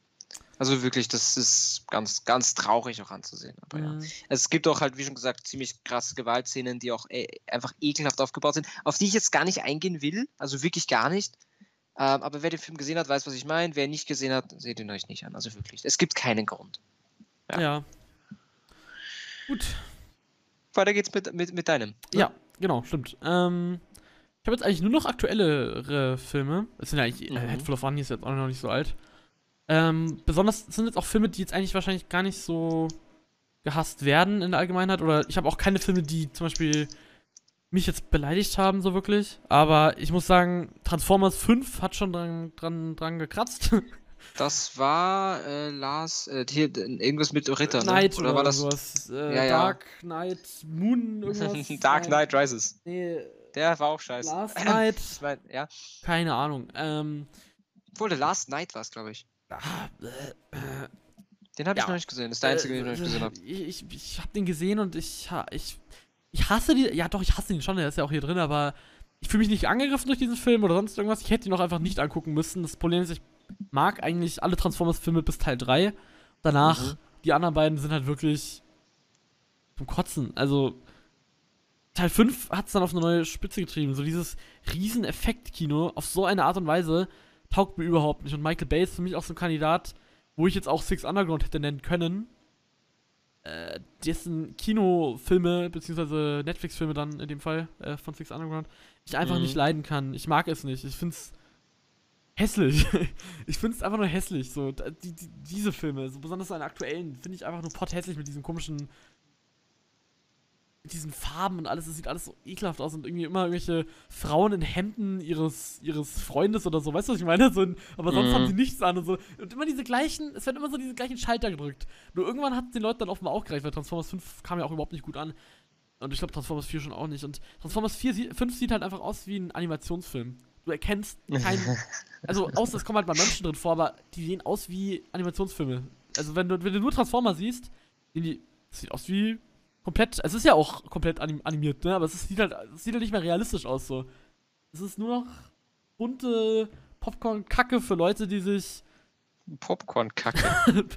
Also wirklich, das ist ganz, ganz traurig auch anzusehen. Aber ja. Mhm. Es gibt auch halt, wie schon gesagt, ziemlich krasse Gewaltszenen, die auch äh, einfach ekelhaft aufgebaut sind, auf die ich jetzt gar nicht eingehen will. Also wirklich gar nicht. Ähm, aber wer den Film gesehen hat, weiß, was ich meine. Wer nicht gesehen hat, seht ihn euch nicht an. Also wirklich. Es gibt keinen Grund. Ja. Ja. Gut. Weiter geht's mit, mit, mit deinem. ne? Ja, genau, stimmt. Ähm, ich habe jetzt eigentlich nur noch aktuellere Filme. Es sind ja eigentlich, Mhm. äh, Head Full of Honey ist jetzt auch noch nicht so alt. Ähm, besonders sind jetzt auch Filme, die jetzt eigentlich wahrscheinlich gar nicht so gehasst werden in der Allgemeinheit. Oder ich habe auch keine Filme, die zum Beispiel mich jetzt beleidigt haben, so wirklich. Aber ich muss sagen, Transformers 5 hat schon dran, dran, dran gekratzt. <laughs> Das war äh, Lars, äh, hier irgendwas mit Ritter, ne? Knight Oder war das sowas. Äh, Ja, ja. Dark Knight, Moon, <laughs> irgendwas. Dark. Knight Rises? Nee, Der war auch scheiße. Last <clears throat> Night. Ich mein, ja. Keine Ahnung. Ähm, Obwohl, der Last Night war es, glaube ich. ah, äh, äh, Den habe ich Ja. noch nicht gesehen. Das ist der einzige, den ich noch nicht gesehen habe. Ich, ich, ich habe den gesehen und ich, ich, ich hasse die. Ja, doch, ich hasse ihn schon, der ist ja auch hier drin, aber ich fühle mich nicht angegriffen durch diesen Film oder sonst irgendwas. Ich hätte ihn auch einfach nicht angucken müssen. Das Problem ist, ich mag eigentlich alle Transformers-Filme bis Teil 3. Danach, Mhm. die anderen beiden sind halt wirklich zum Kotzen. Also, Teil 5 hat es dann auf eine neue Spitze getrieben. So dieses Riesen-Effekt-Kino auf so eine Art und Weise taugt mir überhaupt nicht. Und Michael Bay ist für mich auch so ein Kandidat, wo ich jetzt auch Six Underground hätte nennen können. Äh, dessen Kinofilme, beziehungsweise Netflix-Filme dann in dem Fall äh, von Six Underground, ich einfach Mhm. nicht leiden kann. Ich mag es nicht. Ich find's hässlich. <laughs> ich find's einfach nur hässlich. So, die, die, diese Filme, so besonders seine aktuellen, finde ich einfach nur potthässlich mit diesen komischen mit diesen Farben und alles, es sieht alles so ekelhaft aus und irgendwie immer irgendwelche Frauen in Hemden ihres, ihres Freundes oder so, weißt du, was ich meine? So, aber sonst Mhm. haben sie nichts an und so. Und immer diese gleichen, es werden immer so diese gleichen Schalter gedrückt. Nur irgendwann hat es den Leuten dann offenbar auch gereicht, weil Transformers 5 kam ja auch überhaupt nicht gut an. Und ich glaube Transformers 4 schon auch nicht. Und Transformers 4, sie- 5 sieht halt einfach aus wie ein Animationsfilm. Du erkennst keinen. <laughs> also, außer es kommen halt mal Menschen drin vor, aber die sehen aus wie Animationsfilme. Also, wenn du, wenn du nur Transformers siehst, sehen die, das sieht aus wie komplett. Es ist ja auch komplett anim, animiert, ne? Aber es ist, sieht, halt, es sieht halt nicht mehr realistisch aus so. Es ist nur noch bunte Popcorn-Kacke für Leute, die sich. Popcorn-Kacke. <laughs>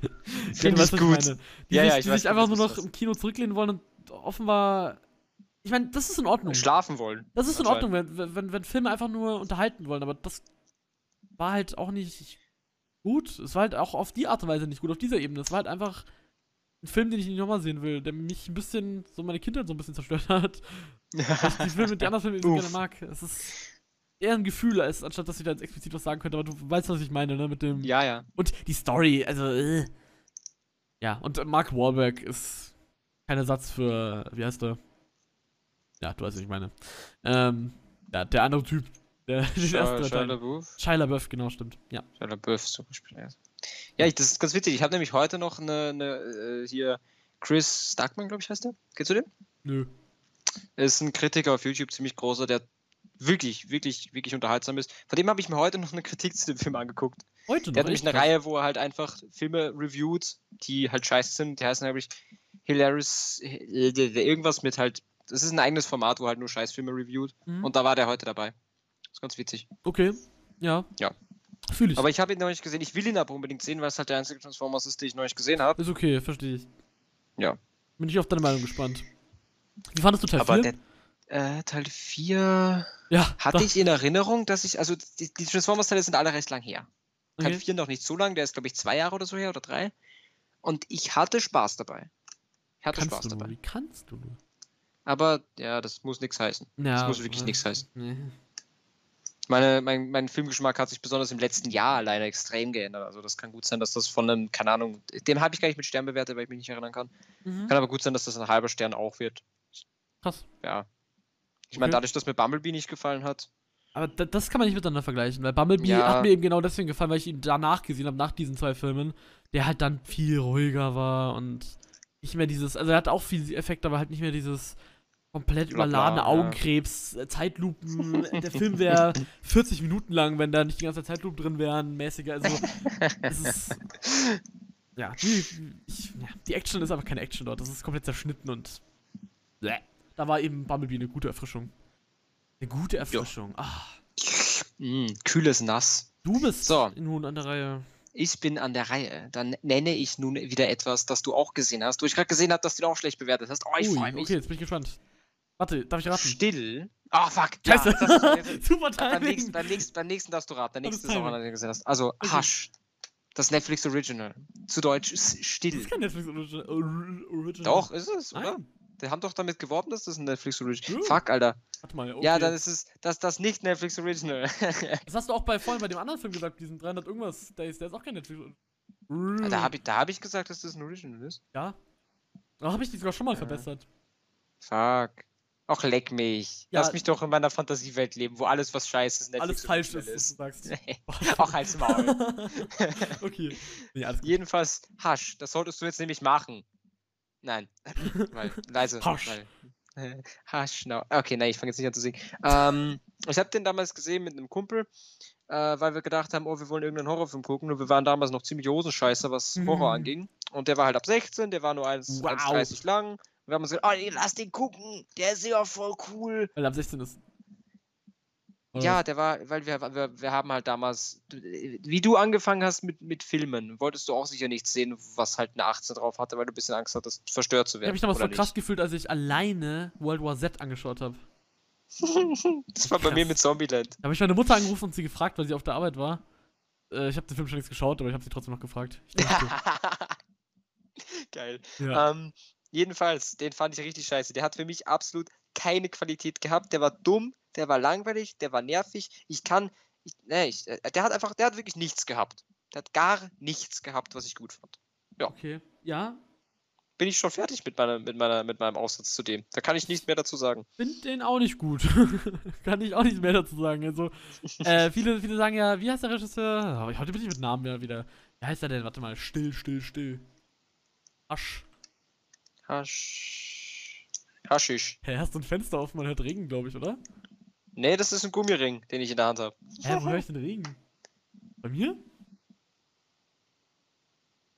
Ja, Finde weißt, ich was gut. meine. Die Ja, sich, ja, ich die weiß sich einfach nur was noch du im Kino zurücklehnen wollen und offenbar. Ich meine, das ist in Ordnung. Schlafen wollen. Das ist in. Ordnung, wenn, wenn, wenn Filme einfach nur unterhalten wollen, aber das war halt auch nicht gut. Es war halt auch auf die Art und Weise nicht gut, auf dieser Ebene. Es war halt einfach ein Film, den ich nicht nochmal sehen will, der mich ein bisschen, so meine Kindheit so ein bisschen zerstört hat. <laughs> Die Filme, die anderen Filme, die ich gerne mag. Es ist eher ein Gefühl, als anstatt dass ich da jetzt explizit was sagen könnte, aber du weißt, was ich meine, ne? Mit dem. ja, ja. Und die Story, also, äh. Ja, und Mark Wahlberg ist kein Ersatz für, wie heißt der? Ja, du weißt, was ich meine. Ähm, ja, der andere Typ, der den ersten Shia. LaBeouf. Shia LaBeouf, genau, stimmt. Ja. Shia LaBeouf zum Beispiel. Ja, ja ich, das ist ganz witzig. Ich habe nämlich heute noch eine, eine äh, hier Chris Starkman, glaube ich, heißt der. Kennst du den? Nö. Er ist ein Kritiker auf YouTube, ziemlich großer, der wirklich, wirklich, wirklich unterhaltsam ist. Von dem habe ich mir heute noch eine Kritik zu dem Film angeguckt. Heute noch. Der hat nämlich eine krass. Reihe, wo er halt einfach Filme reviewt, die halt scheiße sind. Die heißen nämlich Hilarious, äh, irgendwas mit halt, das ist ein eigenes Format, wo halt nur Scheißfilme reviewt. Mhm. Und da war der heute dabei. Das ist ganz witzig. Okay. Ja. Ja. Fühl ich. Aber ich habe ihn noch nicht gesehen. Ich will ihn aber unbedingt sehen, weil es halt der einzige Transformers ist, den ich noch nicht gesehen habe. ist okay, verstehe ich. Ja. Bin ich auf deine Meinung gespannt. Wie fandest du Teil Aber 4? der äh, Teil 4 ja. hatte doch. ich in Erinnerung, dass ich, also die, die Transformers-Teile sind alle recht lang her. Teil Okay. 4 noch nicht so lang, der ist glaube ich zwei Jahre oder so her oder drei. Und ich hatte Spaß dabei. Ich hatte Kannst Spaß du nur? dabei. Wie kannst du nur? Aber ja, das muss nichts heißen. Ja, muss wirklich äh, nichts heißen. Nee. Meine, mein, mein Filmgeschmack hat sich besonders im letzten Jahr alleine extrem geändert. Also das kann gut sein, dass das von einem, keine Ahnung, dem habe ich gar nicht mit Stern bewertet, weil ich mich nicht erinnern kann. Mhm. Kann aber gut sein, dass das ein halber Stern auch wird. Krass. Ja. Ich meine, Okay. dadurch, dass mir Bumblebee nicht gefallen hat. Aber da, das kann man nicht miteinander vergleichen, weil Bumblebee Ja. hat mir eben genau deswegen gefallen, weil ich ihn danach gesehen habe, nach diesen zwei Filmen, der halt dann viel ruhiger war und nicht mehr dieses, also er hat auch viel Effekt, aber halt nicht mehr dieses Komplett überladene ja. Augenkrebs, äh, Zeitlupen. der Film wäre <laughs> 40 Minuten lang, wenn da nicht die ganze Zeit Zeitlupen drin wären, mäßiger. Also, es ist. <laughs> Ja, die, ich, ja, die Action ist aber keine Action dort. Das ist komplett zerschnitten und. Bäh. Da war eben Bumblebee eine gute Erfrischung. Eine gute Erfrischung. Ah, Mm, kühles Nass. du bist So. nun an der Reihe. Ich bin an der Reihe. Dann nenne ich nun wieder etwas, das du auch gesehen hast. Wo ich gerade gesehen habe, dass du ihn auch schlecht bewertet hast. Oh, ich freue mich. okay, jetzt bin ich gespannt. Warte, darf ich raten? Still. Ah, fuck. Ja, Scheiße. das ist, <laughs> Super beim, nächsten, Timing. beim, nächsten, beim nächsten darfst du raten. Der nächste ist auch Timing. einer, den du gesehen hast. Also, Okay. Hush. Das Netflix Original. Zu Deutsch S- Das Still. ist kein Netflix Original. Or- Original. Doch, ist es, oder? Nein. Die haben doch damit geworben, dass das ein Netflix Original Ja. Fuck, Alter. Warte mal, okay. Ja, dann ist es das, das nicht Netflix Original. <laughs> Das hast du auch bei vorhin bei dem anderen Film gesagt, diesen 300 irgendwas Days, der ist auch kein Netflix. da habe ich, da hab ich gesagt, dass das ein Original ist. Ja. Da habe ich die sogar schon mal Ja. verbessert. Fuck. Auch leck mich. Ja. Lass mich doch in meiner Fantasiewelt leben, wo alles, was scheiße ist, Alles falsch ist, du sagst. <laughs> Auch <laughs> als Maul. okay. <laughs> Nee. Jedenfalls, Hasch. Das solltest du jetzt nämlich machen. Nein. Weil, leise. Hasch. Weil, Hasch, no. Okay, nein, ich fange jetzt nicht an zu singen. Ähm, ich habe den damals gesehen mit einem Kumpel, äh, weil wir gedacht haben, oh, wir wollen irgendeinen Horrorfilm gucken. Und wir waren damals noch ziemlich Hosenscheiße, was Horror Mhm. anging. Und der war halt ab 16, der war nur 1 Wow. 1,30 lang. Wir haben uns gesagt, oh, lass den gucken. Der ist ja voll cool. Weil er ab 16 ist. Oder Ja, der war, weil wir, wir, wir haben halt damals, du- wie du angefangen hast mit, mit Filmen, wolltest du auch sicher nichts sehen, was halt eine 18 drauf hatte, weil du ein bisschen Angst hattest, verstört zu Ich werden. habe mich damals so krass gefühlt, als ich alleine World War Z angeschaut habe. <laughs> Das war bei mir mit Zombieland. Da habe ich meine Mutter angerufen und sie gefragt, weil sie auf der Arbeit war. Äh, ich habe den Film schon längst geschaut, aber ich habe sie trotzdem noch gefragt. Ich dachte, <laughs> Geil. ja. Ähm, jedenfalls, den fand ich richtig scheiße. Der hat für mich absolut keine Qualität gehabt. Der war dumm, der war langweilig, der war nervig. Ich kann, ich, nee, ich, äh, der hat einfach, der hat wirklich nichts gehabt. Der hat gar nichts gehabt, was ich gut fand. Okay. Ja, Bin ich schon fertig mit, meiner, mit, meiner, mit meinem Aussatz zu dem. Da kann ich nichts mehr dazu sagen. Find den auch nicht gut. <laughs> Kann ich auch nicht mehr dazu sagen. Also, äh, viele, viele sagen ja, wie heißt der Regisseur? Aber heute bin ich mit Namen ja wieder. Wie heißt er denn? Warte mal. Still, still, still. Asch. Hasch. Haschisch. Hä, hast du ein Fenster auf? Man hört Regen, glaube ich, oder? Nee, das ist ein Gummiring, den ich in der Hand habe. Hä, wo höre ich den Regen? Bei mir?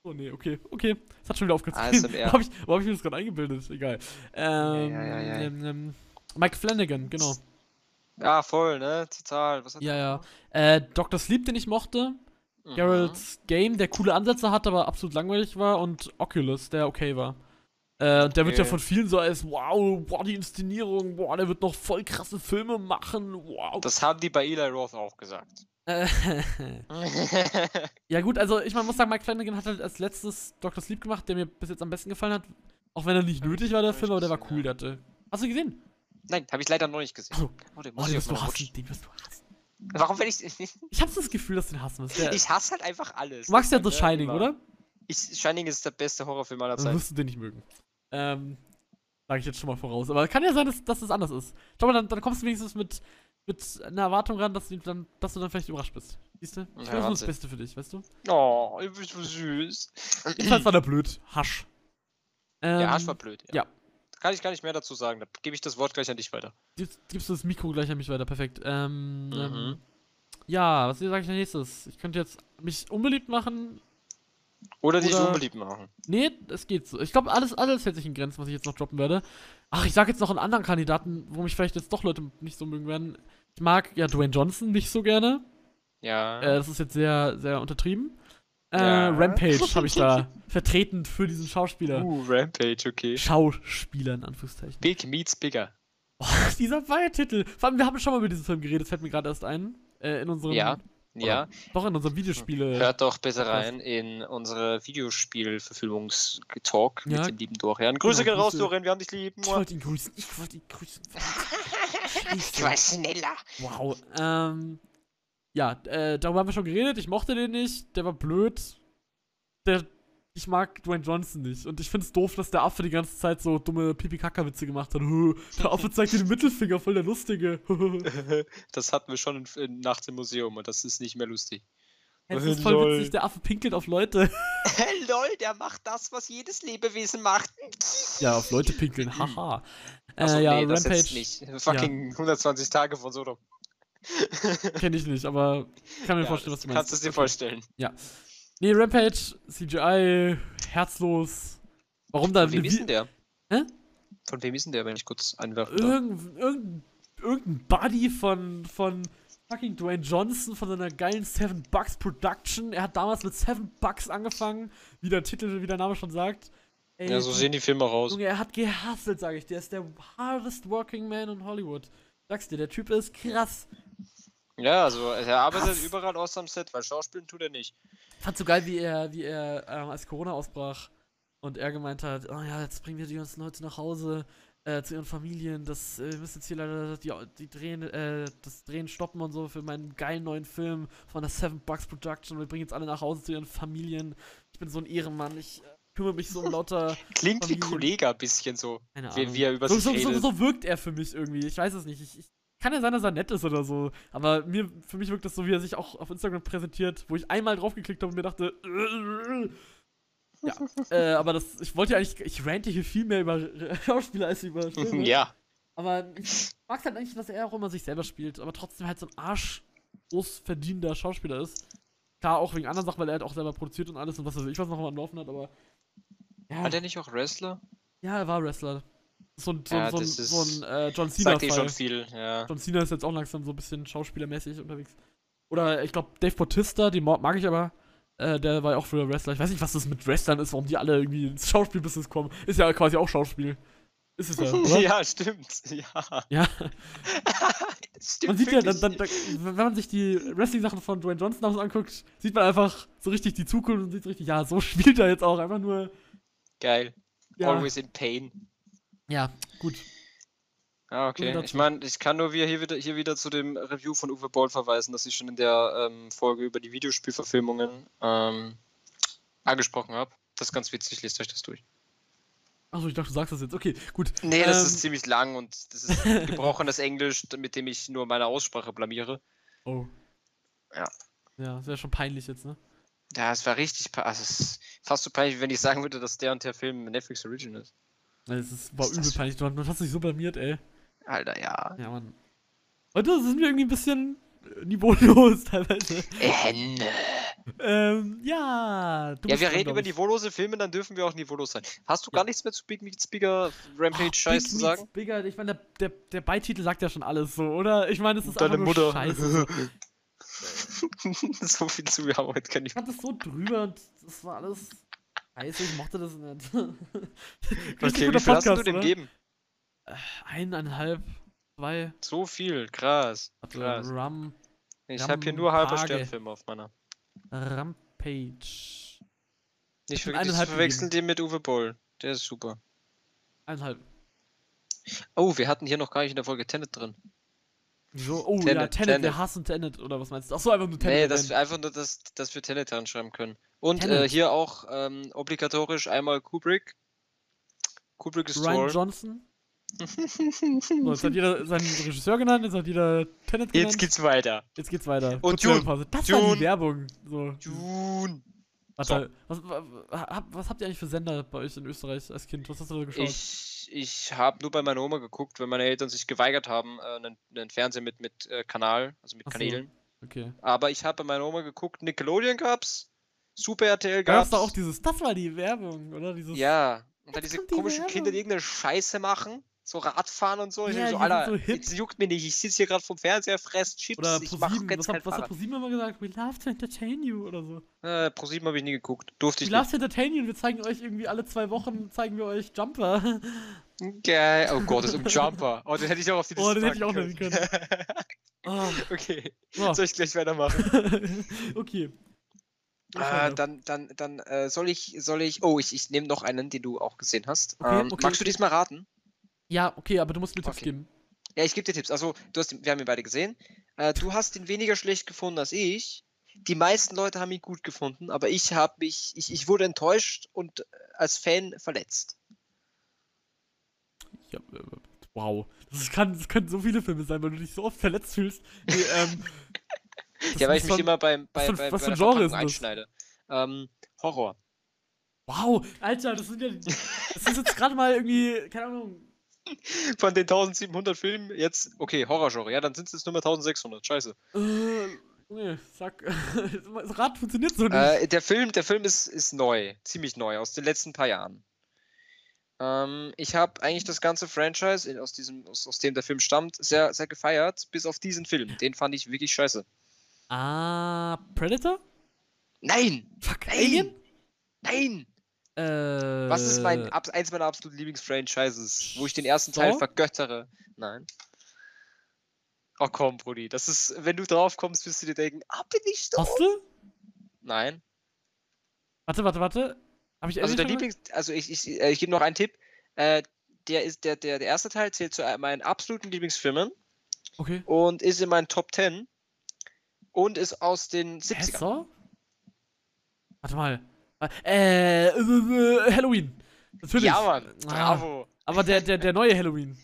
Oh nee, okay, okay. Das hat schon wieder aufgezogen. ASMR. Wo habe ich, wo hab ich mir das gerade eingebildet? Egal. Ähm, ja, ja, ja. Ähm, ähm, Mike Flanagan, genau. Ja, voll, ne? Total. Was hat Ja, ja. Äh, Dr. Sleep, den ich mochte. Mhm. Geralt's Game, der coole Ansätze hat, aber absolut langweilig war. Und Oculus, der okay war. Äh, und der wird ja von vielen so als, wow, boah, die Inszenierung, boah, der wird noch voll krasse Filme machen, wow. Das haben die bei Eli Roth auch gesagt. <laughs> Ja gut, also ich man muss sagen, Mike Flanagan hat halt als letztes Dr. Sleep gemacht, der mir bis jetzt am besten gefallen hat. Auch wenn er nicht nötig war, der Film, aber der war cool, der hatte. Hast du gesehen? Nein, habe ich leider noch nicht gesehen. Oh, Oh, den Oh, den ich wirst du hassen, den wirst du hassen. Warum will ich. Ich hab das Gefühl, dass du den hassen wirst. Ich hasse halt einfach alles. du magst ja The Shining, oder? Ich, Shining ist der beste Horrorfilm aller Dann Zeiten. wirst du den nicht mögen. Ähm, sage ich jetzt schon mal voraus. Aber kann ja sein, dass, dass das anders ist. Schau mal, dann, dann kommst du wenigstens mit, mit einer Erwartung ran, dass du dann, dass du dann vielleicht überrascht bist. Siehst du? Ich Ja, will das nur das. Beste für dich, weißt du? Oh, du bist so süß. Jedenfalls war der blöd. Hasch. Ähm, Ja, Hasch war blöd. ja. Da kann ich gar nicht mehr dazu sagen. Da gebe ich das Wort gleich an dich weiter. Gibst, gibst du das Mikro gleich an mich weiter, perfekt. Ähm, Mhm. ähm, ja, was sage ich als nächstes? Ich könnte jetzt mich unbeliebt machen. Oder dich unbeliebt machen. Nee, es geht so. Ich glaube, alles, alles hält sich in Grenzen, was ich jetzt noch droppen werde. Ach, ich sage jetzt noch einen anderen Kandidaten, wo mich vielleicht jetzt doch Leute nicht so mögen werden. Ich mag ja Dwayne Johnson nicht so gerne. Ja. Äh, das ist jetzt sehr, sehr untertrieben. Äh, Ja. Rampage habe ich da <laughs> vertreten für diesen Schauspieler. uh, Rampage, okay. Schauspieler in Anführungszeichen. Big meets bigger. Oh, <laughs> dieser Titel. Vor allem, wir haben schon mal über diesen Film geredet, fällt mir gerade erst ein. Äh, in unserem. Ja. Ja, Doch, in unserem Videospiele. hört doch bitte rein in unsere Videospiel-Verfilmungs-Talk Ja. mit dem lieben Dorian. Grüße Genau, gehen raus. Dorian, wir haben dich lieb. Ich wollte ihn grüßen. Ich wollte ihn grüßen. <laughs> Ich war schneller. Wow. Ähm, ja, äh, darüber haben wir schon geredet. Ich mochte den nicht. Der war blöd. Der, ich mag Dwayne Johnson nicht. Und ich find's doof, dass der Affe die ganze Zeit so dumme Pipi-Kaka-Witze gemacht hat. <laughs> Der Affe <laughs> zeigt dir den Mittelfinger, voll der Lustige. <laughs> das hatten wir schon in, in Nacht im Museum und das ist nicht mehr lustig. Es ist voll Lol. witzig, der Affe pinkelt auf Leute. Lol, der macht das, was jedes Lebewesen macht. Ja, auf Leute pinkeln, haha. Äh, Achso, ja, nee, das Rampage jetzt nicht. Fucking 120 Tage von Sodom. kenne ich nicht, aber ich kann mir Ja, vorstellen, was du das meinst. Kannst du es dir Okay. vorstellen. Nee, Rampage, CGI, herzlos. Warum da Von wem ist denn der? Hä? Von wem ist denn der, wenn ich kurz einwerfen darf? irgendein, irgendein, irgendein Buddy von, von fucking Dwayne Johnson von seiner geilen Seven Bucks Production. Er hat damals mit Seven Bucks angefangen, wie der Titel, wie der Name schon sagt. Ey, Ja, so sehen die Filme raus. Junge, er hat gehustelt, sag ich dir. Er ist der hardest working man in Hollywood. Sag's dir, der Typ ist krass. Ja, also er arbeitet Krass. überall aus am Set, weil Schauspielen tut er nicht. Ich fand's so geil, wie er, wie er, ähm, als Corona ausbrach und er gemeint hat, oh ja, jetzt bringen wir die ganzen Leute nach Hause, äh, zu ihren Familien, das, äh, wir müssen jetzt hier leider die, die Drehen, äh, das Drehen stoppen und so für meinen geilen neuen Film von der Seven Bucks Production. Wir bringen jetzt alle nach Hause zu ihren Familien. Ich bin so ein Ehrenmann, ich äh, kümmere mich so um lauter, <laughs> Klingt wie Familien. Kollege ein bisschen so, wie, wie er über so, sich so, so, redet. so wirkt er für mich irgendwie. Ich weiß es nicht. Ich, ich kann ja sein, dass er nett ist oder so. Aber mir, für mich wirkt das so, wie er sich auch auf Instagram präsentiert, wo ich einmal draufgeklickt habe und mir dachte. ja. <laughs> äh, aber das, ich wollte ja eigentlich, ich rante hier viel mehr über <laughs> Schauspieler als über Filme. ja, Aber ich mag halt eigentlich, dass er auch immer sich selber spielt, aber trotzdem halt so ein Arsch großverdienender Schauspieler ist. Klar, auch wegen anderen Sachen, weil er halt auch selber produziert und alles und was weiß ich, was noch am Laufen hat, aber. Ja, war der nicht auch Wrestler? ja, er war Wrestler. So ein, so, Ja, so, ein- so ein äh, John Cena. Sagt eh schon viel, ja. John Cena ist jetzt auch langsam so ein bisschen schauspielermäßig unterwegs. Oder ich glaube, Dave Bautista, den mag ich aber. Äh, der war ja auch früher Wrestler. Ich weiß nicht, was das mit Wrestlern ist, warum die alle irgendwie ins Schauspielbusiness kommen. Ist ja quasi auch Schauspiel. Ist es ja, <laughs> oder? ja, stimmt. Ja. Ja. <laughs> Stimmt Man sieht ja, dann, dann, dann, wenn man sich die Wrestling-Sachen von Dwayne Johnson anguckt, sieht man einfach so richtig die Zukunft und sieht so richtig, ja, so spielt er jetzt auch. Einfach nur. Geil. Ja, Always in pain. Ja gut. Ah, okay. Ich meine, ich kann nur wieder hier wieder hier wieder zu dem Review von Uwe Boll verweisen, das ich schon in der ähm, Folge über die Videospielverfilmungen ähm, angesprochen habe. Das ist ganz witzig, lest euch das durch. Achso, ich dachte, du sagst das jetzt. Okay, gut. Nee, das Ähm, ist ziemlich lang und das ist <laughs> gebrochenes Englisch, mit dem ich nur meine Aussprache blamiere. Oh. Ja. Ja, das wäre schon peinlich jetzt, ne? Ja, es war richtig, also es ist fast so peinlich, wenn ich sagen würde, dass der und der Film Netflix Original ist. Das ist, war ist übel peinlich. Du, du hast dich so blamiert, ey. Alter, ja. Ja, Mann. Heute sind wir irgendwie ein bisschen äh, niveaulos <laughs> teilweise. Äh, Ähm, ja. Du Ja, wir dran, reden über ich. niveaulose Filme, dann dürfen wir auch niveaulos sein. Hast du Ja. gar nichts mehr zu Big Meets Bigger Rampage Ach, Scheiß Big zu Meets sagen? Bigger, ich meine, der, der, der Beititel sagt ja schon alles so, oder? Ich meine, es ist Deine einfach nur scheiße. <laughs> so viel zu, wir haben heute keine Ich fand das so drüber und das war alles scheiße, ich mochte das nicht. <laughs> Okay, guter wie viel hast du dem oder? gegeben? Eineinhalb, zwei. So viel, krass. Warte, krass. Rum, Ich habe hier nur Rampage. Sternfilme auf meiner. Rampage. Nicht, ver nicht verwechseln den mit Uwe Boll. Der ist super. Eineinhalb. Oh, wir hatten hier noch gar nicht in der Folge Tenet drin. Wieso? Oh ja, Tenet, Tenet, Tenet. wir hassen Tenet, oder was meinst du? Achso, einfach nur Tenet. nee, dass wir einfach nur, dass, dass wir Tenet schreiben können. Und äh, hier auch ähm, obligatorisch einmal Kubrick. Kubrick ist Ryan toll. Johnson. <laughs> So, jetzt hat jeder seinen Regisseur genannt, jetzt hat jeder Tenet genannt. Jetzt geht's weiter. Jetzt geht's weiter. Und Kurze Dune. Das war Dune. die Werbung. So. Dune. Warte, was, wa- wa- was habt ihr eigentlich für Sender bei euch in Österreich als Kind? Was hast du da geschaut? Ich, ich habe nur bei meiner Oma geguckt, wenn meine Eltern sich geweigert haben, äh, einen, einen Fernseher mit, mit äh, Kanal, also mit Ach so. Kanälen. Okay. Aber ich habe bei meiner Oma geguckt, Nickelodeon gab's, Super RTL gab's gab's. da auch dieses, das war die Werbung, oder? Dieses, Ja, und dann diese die komischen Kinder, die Werbung. irgendeine Scheiße machen, so Radfahren und so. Ich Ja, so, Alter, so jetzt juckt mir nicht, ich sitze hier gerade vom Fernseher, fress Chips, Oder ich mach ProSieben, jetzt was, kein hat, was hat. ProSieben immer gesagt? We love to entertain you oder so. Äh, ProSieben habe ich nie geguckt, durfte We ich love to entertain you und wir zeigen euch irgendwie alle zwei Wochen, zeigen wir euch Jumper. nicht. Geil, oh Gott, das ist ein <laughs> Jumper. Oh, den hätte ich auch auf die Oh, Liste den hätte ich auch packen nehmen <laughs> Oh. okay, So. soll ich gleich weitermachen? <laughs> okay. Äh, dann, dann, dann äh, soll ich, soll ich. Oh, ich, ich nehme noch einen, den du auch gesehen hast. Okay, ähm, okay, magst du diesmal raten? ja, okay, aber du musst mir Tipps Okay. geben. Ja, ich gebe dir Tipps. Also, du hast, wir haben ihn beide gesehen. Äh, du hast ihn weniger schlecht gefunden als ich. Die meisten Leute haben ihn gut gefunden, aber ich habe mich, ich, ich wurde enttäuscht und äh, als Fan verletzt. Hab, äh, wow. Das, kann, das können so viele Filme sein, weil du dich so oft verletzt fühlst. Nee, ähm, <laughs> Ja, weil ich mich schon- immer beim, bei, bei, was bei der Genre ist das? einschneide. Ähm, Horror. Wow, Alter, das sind ja. <laughs> Das ist jetzt gerade mal irgendwie, keine Ahnung. Von den 1700 Filmen jetzt, okay, Horrorgenre, ja, dann sind es jetzt nur mehr 1600, scheiße. Äh, Junge, sag. Das Rad funktioniert so nicht. Äh, der Film, der Film ist, ist neu, ziemlich neu, aus den letzten paar Jahren. Ähm, ich habe eigentlich das ganze Franchise, aus, diesem, aus, aus dem der Film stammt, sehr, sehr gefeiert, bis auf diesen Film. Den fand ich wirklich scheiße. Ah, Predator? Nein! Fuck, Nein! Alien? Nein! Äh. Was ist mein, eins meiner absoluten Lieblingsfranchises, wo ich den ersten Teil vergöttere? Nein. Oh komm, Brudi, das ist, wenn du drauf kommst, wirst du dir denken, ah, bin ich so? Hostel? Nein. Warte, warte, warte. Hab ich Also der Lieblings, also ich, ich, äh, ich gebe noch einen Tipp. Äh, der ist der, der, der erste Teil zählt zu meinen absoluten Lieblingsfilmen? Okay. und ist in meinen Top 10 und ist aus den Hä, 70ern. Saw? Warte mal. Äh, äh, äh, Halloween. Natürlich. Ja, Mann, Ah, bravo. aber der, der, der neue Halloween.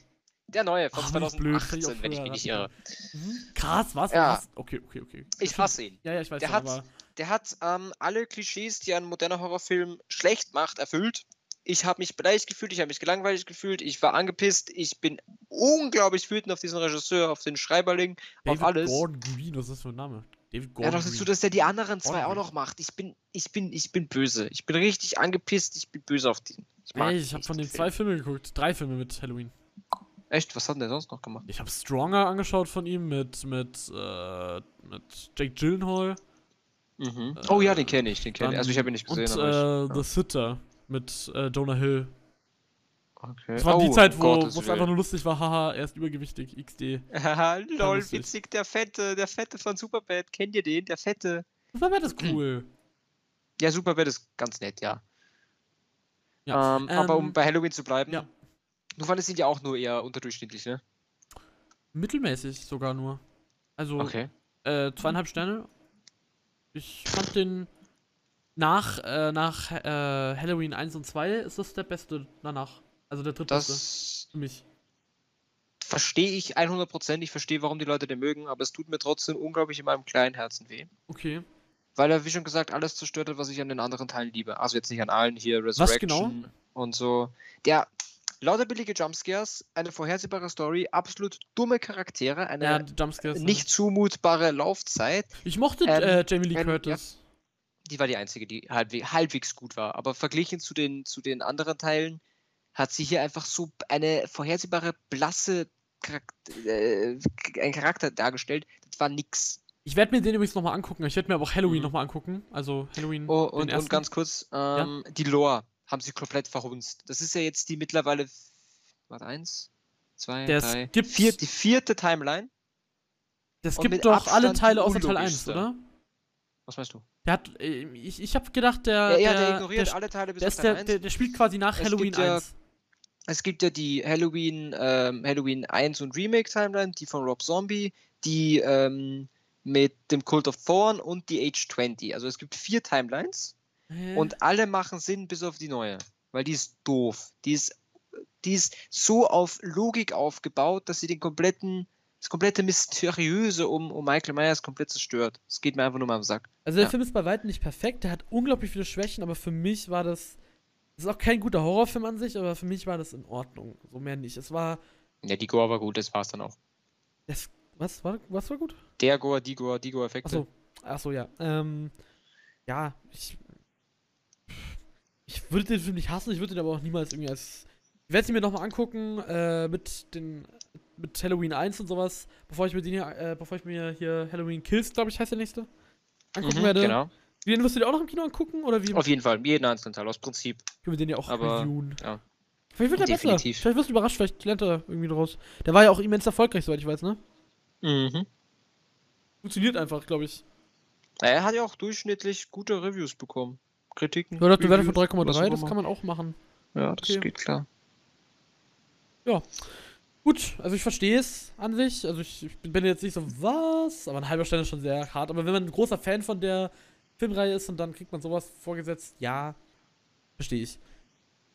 Der neue von Ach, bin ich blöd, ich 2018, wenn ich mich nicht irre. Mhm. Krass, was? Ja. Okay, okay, okay. Ich hasse ihn. Ja, ja, ich weiß Der schon, hat- aber. Der hat ähm, alle Klischees, die ein moderner Horrorfilm schlecht macht, erfüllt. Ich habe mich beleidigt gefühlt, ich habe mich gelangweilt gefühlt, ich war angepisst, ich bin unglaublich wütend auf diesen Regisseur, auf den Schreiberling, David auf alles. Gordon Green, was ist das für ein Name? David Ja, Gordon doch dazu, dass der die anderen zwei auch Ordentlich. noch macht. Ich bin, ich bin, ich bin böse. Ich bin richtig angepisst. Ich bin böse auf den. Ich mag Ey, ich habe von den zwei Film. Filme geguckt. Drei Filme mit Halloween. Echt? Was hat denn der sonst noch gemacht? Ich habe Stronger angeschaut von ihm mit, mit, äh, mit Jake Gyllenhaal. Mhm. Oh ja, den Äh, kenne ich, den kenne ich. Also ich habe ihn nicht gesehen, Und äh, The Sitter mit äh, Jonah Hill. okay. Das war die Oh, Zeit, um wo es einfach nur lustig war. Haha, er ist übergewichtig. XD. <laughs> Haha, lol, witzig, der Fette, der Fette von Superbad. Kennt ihr den? Der Fette. Superbad ist cool. <clears throat> Ja, Superbad ist ganz nett, ja. Ja. Ähm, aber um ähm, bei Halloween zu bleiben, ja. du fandest ihn ja auch nur eher unterdurchschnittlich, ne? Mittelmäßig sogar nur. Also, Okay. äh, zweieinhalb Sterne. Ich fand den nach, äh, nach äh, Halloween 1 und 2 ist das der beste danach. Also der drittbeste Das für mich. verstehe ich 100%. Ich verstehe, warum die Leute den mögen, aber es tut mir trotzdem unglaublich in meinem kleinen Herzen weh. Okay. Weil er, wie schon gesagt, alles zerstört hat, was ich an den anderen Teilen liebe. Also jetzt nicht an allen hier, Was Resurrection genau? und so. Der lauter billige Jumpscares, eine vorhersehbare Story, absolut dumme Charaktere, eine Ja, nicht zumutbare Laufzeit. Ich mochte Ähm, äh, Jamie Lee Curtis. Die war die einzige, die halbwe halbwegs gut war. Aber verglichen zu den, zu den anderen Teilen hat sie hier einfach so eine vorhersehbare, blasse Charak äh, ein Charakter dargestellt. Das war nix. Ich werde mir den übrigens nochmal angucken. Ich werde mir aber auch Halloween Mhm. nochmal angucken. Also Halloween. Oh, und, und ganz kurz, ähm, die Lore haben sie komplett verhunzt. Das ist ja jetzt die mittlerweile, warte, eins, zwei, Der drei, skippt- vier, die vierte Timeline. Das gibt doch alle Abstand Teile die außer Teil 1, unlogischste. oder? Was meinst du? Der hat. äh, Ich, ich habe gedacht, der. Ja, ja, der der, ignoriert der, alle Teile bis der, auf Teil der, 1. der, der spielt quasi nach Es Halloween gibt ja- 1. Es gibt ja die Halloween, ähm, Halloween 1 und Remake Timeline, die von Rob Zombie, die ähm, mit dem Cult of Thorn und die Age 20. Also es gibt vier Timelines Hä? und alle machen Sinn bis auf die neue, weil die ist doof. Die ist, die ist so auf Logik aufgebaut, dass sie den kompletten, das komplette Mysteriöse um, um Michael Myers komplett zerstört. Es geht mir einfach nur mal am Sack. Also der Ja. Film ist bei weitem nicht perfekt, der hat unglaublich viele Schwächen, aber für mich war das. Das ist auch kein guter Horrorfilm an sich, aber für mich war das in Ordnung. So mehr nicht. Es war. Ja, die Gore war gut, das war's dann auch. Das, was, war, was war gut? Der Gore, die Gore, die Gore-Effekte. Achso. Achso, ja. Ähm, ja, ich. Ich würde den Film nicht hassen, ich würde den aber auch niemals irgendwie als. Ich werde ihn mir nochmal angucken, äh, mit den. Mit Halloween 1 und sowas, bevor ich mir den hier, äh, bevor ich mir hier Halloween Kills, glaube ich, heißt der nächste, angucken Mhm, werde. Genau. Den wirst du dir auch noch im Kino angucken? Oder wie Auf jeden Fall, jeden einzelnen Teil, aus Prinzip. können wir den ja auch aber, reviewen? ja. Vielleicht wird er besser. Definitiv. Vielleicht wirst du überrascht, vielleicht lernt er irgendwie draus. Der war ja auch immens erfolgreich, soweit ich weiß, ne? Mhm. Funktioniert einfach, glaube ich. Er hat ja auch durchschnittlich gute Reviews bekommen. Kritiken. Ja, der eine Werte von Reviews, was 3,3, auch das kann man auch machen. Ja, das okay. geht klar. Gut, also ich verstehe es an sich. Also ich, ich bin jetzt nicht so, was? Aber ein halber Stern ist schon sehr hart. Aber wenn man ein großer Fan von der Filmreihe ist und dann kriegt man sowas vorgesetzt, ja, verstehe ich.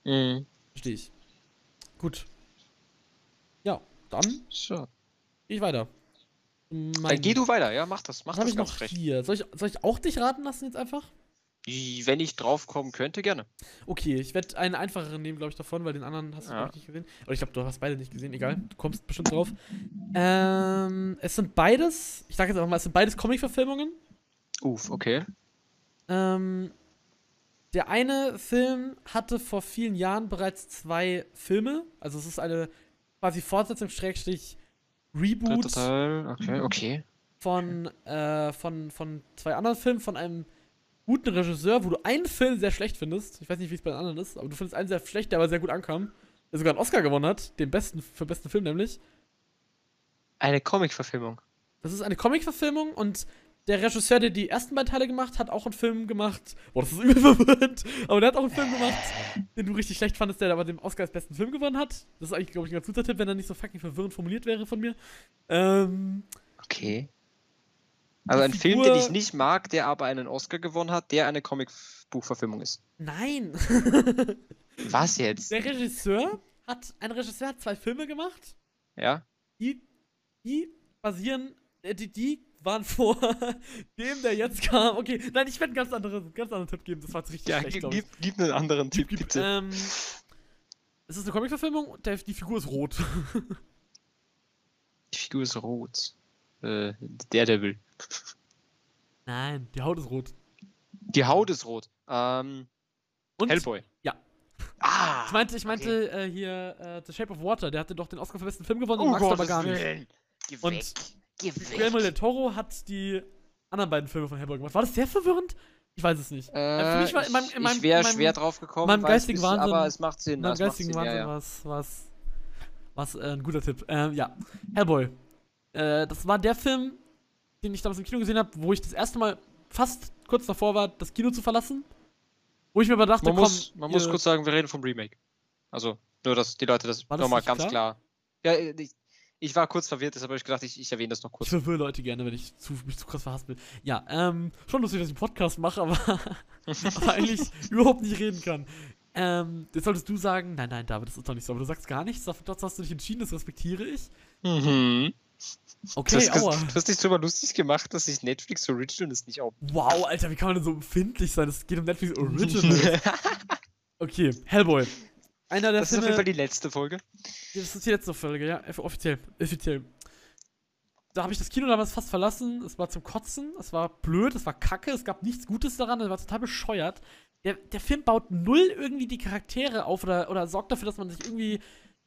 Mhm. Verstehe ich. Gut. Ja, dann So. gehe ich weiter. Dann geh du weiter, ja, mach das. Mach das habe ich noch frech. hier? Soll ich, soll ich auch dich raten lassen jetzt einfach? Wenn ich draufkommen könnte, gerne. Okay, ich werde einen einfacheren nehmen, glaube ich, davon, weil den anderen hast du Ja. nicht gesehen. Oder ich glaube, du hast beide nicht gesehen, egal. Du kommst bestimmt drauf. Ähm, es sind beides, ich sage jetzt einfach mal, es sind beides Comic-Verfilmungen. Uff, okay. Ähm, der eine Film hatte vor vielen Jahren bereits zwei Filme. Also es ist eine quasi Fortsetzung, Schrägstrich, Reboot Teil, okay, okay. von, äh, von, von zwei anderen Filmen, von einem guten Regisseur, wo du einen Film sehr schlecht findest. Ich weiß nicht, wie es bei den anderen ist, aber du findest einen sehr schlecht, der aber sehr gut ankam. Der sogar einen Oscar gewonnen hat, den besten, für besten Film nämlich. Eine Comic-Verfilmung. Das ist eine Comic-Verfilmung und der Regisseur, der die ersten beiden Teile gemacht hat, auch einen Film gemacht. Boah, das ist <laughs> übel verwirrend. Aber der hat auch einen Film gemacht, den du richtig schlecht fandest, der aber den Oscar als besten Film gewonnen hat. Das ist eigentlich, glaube ich, ein ganz guter Tipp, wenn er nicht so fucking verwirrend formuliert wäre von mir. Ähm, Okay. Also ein Die Film, Figur- den ich nicht mag, der aber einen Oscar gewonnen hat, der eine Comic-Buchverfilmung ist. nein. <laughs> Was jetzt? der Regisseur hat, ein Regisseur hat zwei Filme gemacht, Ja? die, die basieren, äh, die, die waren <laughs> vor dem, der jetzt kam. Okay, nein, ich werde einen ganz, andere, ganz anderen Tipp geben. Das war jetzt richtig Ja, schlecht, gib, gib, einen anderen Tipp, Gib- bitte. Ähm, es ist eine Comic-Verfilmung und die Figur ist rot. <laughs> Die Figur ist rot. Äh, Daredevil. Nein, die Haut ist rot. Die Haut ist rot. Ähm, Und Hellboy. ja. Ah! ich meinte, ich meinte äh, hier äh, The Shape of Water, der hatte doch den Oscar für besten Film gewonnen, den magst du aber gar nicht. Oh, Willen. Geh Und weg. Geh Guillermo del Toro hat die anderen beiden Filme von Hellboy gemacht. War das sehr verwirrend? Ich weiß es nicht. Äh, für mich war in meinem- ich in meinem- ich wäre schwer drauf gekommen, meinem geistigen Wahnsinn- aber es macht Sinn. In meinem es macht geistigen Sinn, ja, Wahnsinn ja. was, was, was äh, ein guter Tipp. Ähm, ja, Hellboy. Äh, das war der Film, den ich damals im Kino gesehen habe, wo ich das erste Mal fast kurz davor war, das Kino zu verlassen. Wo ich mir aber dachte, Man, komm, muss, man muss kurz sagen, wir reden vom Remake. Also, nur, dass die Leute das das nochmal ganz klar. Ja, ich, ich war kurz verwirrt, deshalb habe ich gedacht, ich, ich erwähne das noch Ich kurz. verwirre Leute gerne, wenn ich zu, mich zu krass verhaspel. Ja, ähm, schon lustig, dass ich einen Podcast mache, aber, <laughs> aber eigentlich überhaupt nicht reden kann. Ähm, jetzt solltest du sagen, nein, nein, David, das ist doch nicht so, aber du sagst gar nichts, das hast du dich entschieden, das respektiere ich. Mhm. Du Okay, hast, ges- aua. du hast dich drüber lustig gemacht, dass ich Netflix Original ist nicht auf. Wow, Alter, wie kann man denn so empfindlich sein? Es geht um Netflix Original. <laughs> okay, Hellboy. Einer der Das ist auf Filme, jeden Fall die letzte Folge. das ist die letzte Folge, ja, offiziell, offiziell. Da habe ich das Kino damals fast verlassen. Es war zum Kotzen, es war blöd, es war kacke, es gab nichts Gutes daran, es war total bescheuert. Der, der Film baut null irgendwie die Charaktere auf oder, oder sorgt dafür, dass man sich irgendwie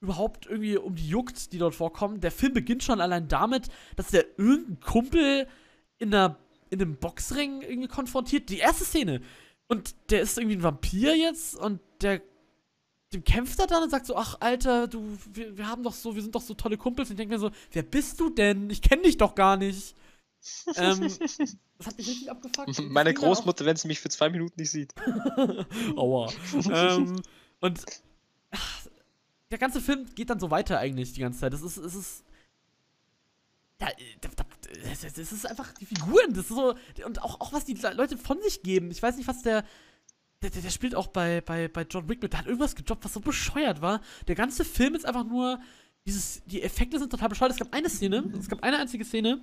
überhaupt irgendwie um die juckt, die dort vorkommen. Der Film beginnt schon allein damit, dass der irgendein Kumpel in einer in einem Boxring irgendwie konfrontiert. Die erste Szene. Und der ist irgendwie ein Vampir jetzt und der dem kämpft er dann und sagt so, ach Alter, du, wir, wir haben doch so, wir sind doch so tolle Kumpels. Und ich denke mir so, wer bist du denn? Ich kenne dich doch gar nicht. ähm, <laughs> das hat mich richtig abgefuckt. Meine Großmutter, wenn sie mich für zwei Minuten nicht sieht. <laughs> <laughs> Aua. ähm, und ach, der ganze Film geht dann so weiter eigentlich die ganze Zeit. Das ist, es ist. Ja, da, da, das ist einfach die Figuren, das ist so. Und auch, auch was die Leute von sich geben. Ich weiß nicht, was der. Der, der, der spielt auch bei, bei, bei John Wick mit. Der hat irgendwas gejobbt, was so bescheuert war. Der ganze Film ist einfach nur. Dieses, die Effekte sind total bescheuert. Es gab eine Szene, es gab eine einzige Szene,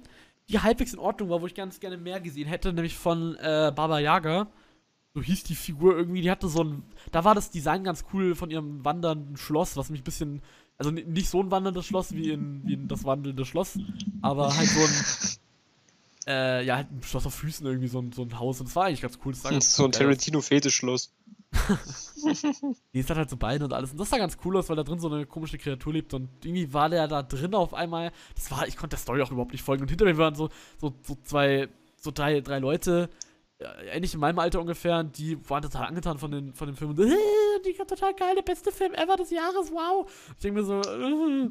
die halbwegs in Ordnung war, wo ich ganz gerne mehr gesehen hätte, nämlich von äh, Baba Yaga so hieß die Figur irgendwie, die hatte so ein, da war das Design ganz cool von ihrem wandernden Schloss, was mich ein bisschen, also ni- nicht so ein wanderndes Schloss wie in, wie in das wandelnde Schloss, aber halt so ein, <laughs> äh, ja, halt ein Schloss auf Füßen irgendwie, so ein, so ein Haus und das war eigentlich ganz cool. Das Das ist so ein. Tarantino-Fetischschloss. <laughs> Nee, es hat halt so Beine und alles. Und das sah ganz cool aus, weil da drin so eine komische Kreatur lebt. Und irgendwie war der da drin auf einmal. Das war, ich konnte der Story auch überhaupt nicht folgen. Und hinter mir waren so, so, so zwei, so drei, drei Leute, äh, ähnlich in meinem Alter ungefähr, die waren total angetan von, den, von dem Film. Und, <laughs> äh, die total geil, der beste Film ever des Jahres, wow. Ich denke mir so, äh.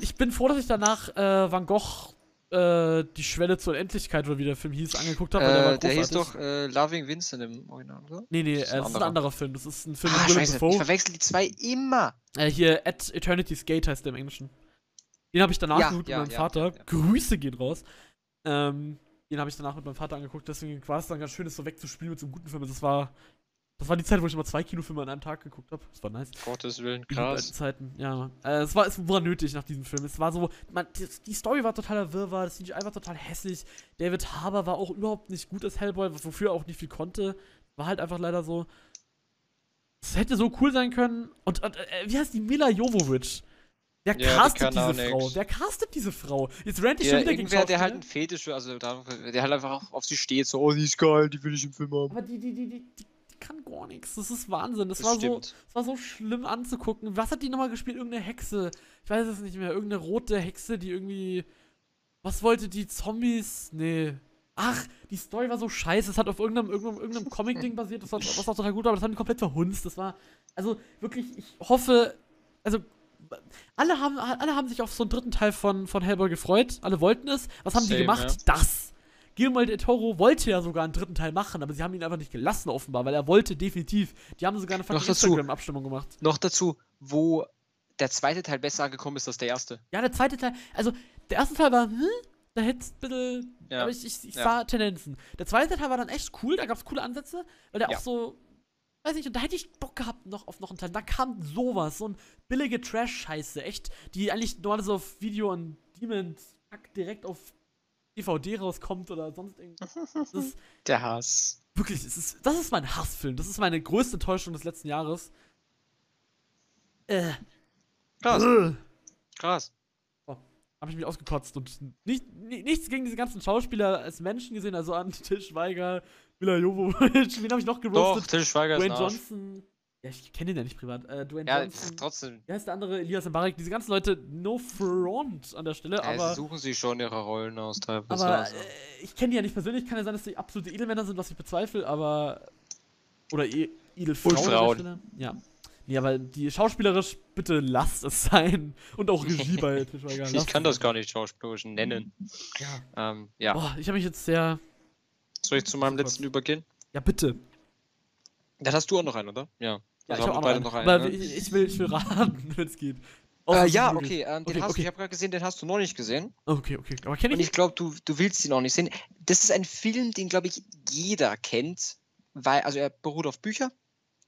Ich bin froh, dass ich danach äh, Van Gogh äh, die Schwelle zur Endlichkeit, oder wie der Film hieß, angeguckt habe. der war Äh, der hieß doch äh, Loving Vincent im Original, oder? Nee, nee, Das äh, ist ein das ist ein anderer. Film. Das ist ein Film Ah, mit Willem Dafoe. ich verwechsel die zwei immer. Äh, hier, At Eternity's Gate heißt der im Englischen. Den habe ich danach Ja, geguckt ja, mit meinem ja, Vater. ja, ja. Grüße gehen raus. Ähm, den habe ich danach mit meinem Vater angeguckt, deswegen war es dann ganz schön, das so wegzuspielen mit so einem guten Film. Das war Das war die Zeit, wo ich immer zwei Kinofilme an einem Tag geguckt habe. Das war nice. Gottes Willen, krass. Zeiten, ja. Äh, es, war, es war nötig nach diesem Film. Es war so, man, die, die Story war totaler Wirrwarr, das CGI war total hässlich. David Harbour war auch überhaupt nicht gut als Hellboy, wofür er auch nicht viel konnte. War halt einfach leider so. Es hätte so cool sein können. Und, und äh, wie heißt die Mila Jovovich? Wer Ja, die castet auch diese Frau? Wer castet diese Frau? Jetzt rant ich Der, schon wieder gegen irgendwer, der halt einen Schauspieler. Fetisch also der halt einfach auch auf sie steht, so, oh, die ist geil, die will ich im Film haben. Aber die, die, die, die, die, die kann gar nichts. Das ist Wahnsinn. Das, Das war so. Es war so schlimm anzugucken. Was hat die nochmal gespielt? Irgendeine Hexe. Ich weiß es nicht mehr. Irgendeine rote Hexe, die irgendwie. Was wollte die Zombies? Nee. Ach, die Story war so scheiße. Es hat auf irgendeinem, irgendeinem, irgendeinem <laughs> Comic-Ding basiert, das war, was auch total gut war, aber das haben die komplett verhunzt. Das war. Also wirklich, ich hoffe. Also. Alle haben, alle haben sich auf so einen dritten Teil von, von Hellboy gefreut. Alle wollten es. Was haben die Same, gemacht? ja. Das. Guillermo del Toro wollte ja sogar einen dritten Teil machen, aber sie haben ihn einfach nicht gelassen, offenbar, weil er wollte definitiv. Die haben sogar eine fucking. Instagram-Abstimmung gemacht. Noch dazu, wo der zweite Teil besser angekommen ist als der erste. Ja, der zweite Teil, also der erste Teil war, hm, da hätte es ein bisschen, Ja. aber ich, ich, ich Ja. sah Tendenzen. Der zweite Teil war dann echt cool, da gab es coole Ansätze, weil der Ja. auch so, weiß nicht, und da hätte ich Bock gehabt noch auf noch einen Teil. Da kam sowas, so ein billige Trash-Scheiße, echt, die eigentlich nur so auf Video und Demons Pack direkt auf DVD rauskommt oder sonst irgendwas. <laughs> Der Hass. wirklich, es ist, das ist mein Hassfilm, das ist meine größte Enttäuschung des letzten Jahres. Äh, Krass, äh. krass. habe ich mich ausgekotzt und nicht, ni- nichts gegen diese ganzen Schauspieler als Menschen gesehen, also an Til Schweiger, Mila Jovovich, wen habe ich noch Doch, geroastet? Till Schweiger ist Dwayne Arsch. Johnson. Ja, ich kenne den ja nicht privat. Äh, Dwayne Ja, Johnson. trotzdem. Wie heißt der andere? Elias Mbarek. Diese ganzen Leute, no front an der Stelle, Ja, aber. sie suchen sich schon ihre Rollen aus, teilweise. Aber also. äh, ich kenne die ja nicht persönlich. Kann ja sein, dass die absolute Edelmänner sind, was ich bezweifle, aber. Oder e Edelfrauen. Und an der Frauen. Stelle. Ja. Nee, aber die schauspielerisch, bitte lasst es sein. Und auch Regie bei <laughs> Til Schweiger. ich kann das gar nicht schauspielerisch nennen. Ja. Ähm, ja. Boah, ich habe mich jetzt sehr. Soll ich zu meinem letzten übergehen? Ja, bitte. Dann hast du auch noch einen, oder? Ja. Ja, Also ich haben habe wir auch beide noch noch einen. einen, Aber ne? ich, ich, will, ich will raten, <laughs> wenn es geht. Äh, Außer ja, okay, ähm, den Okay, hast okay. ich habe gerade gesehen, den hast du noch nicht gesehen. Okay, okay. Aber kenne Und ich. ich glaube, du, du willst ihn noch nicht sehen. Das ist ein Film, den, glaube ich, jeder kennt, weil, also er beruht auf Büchern,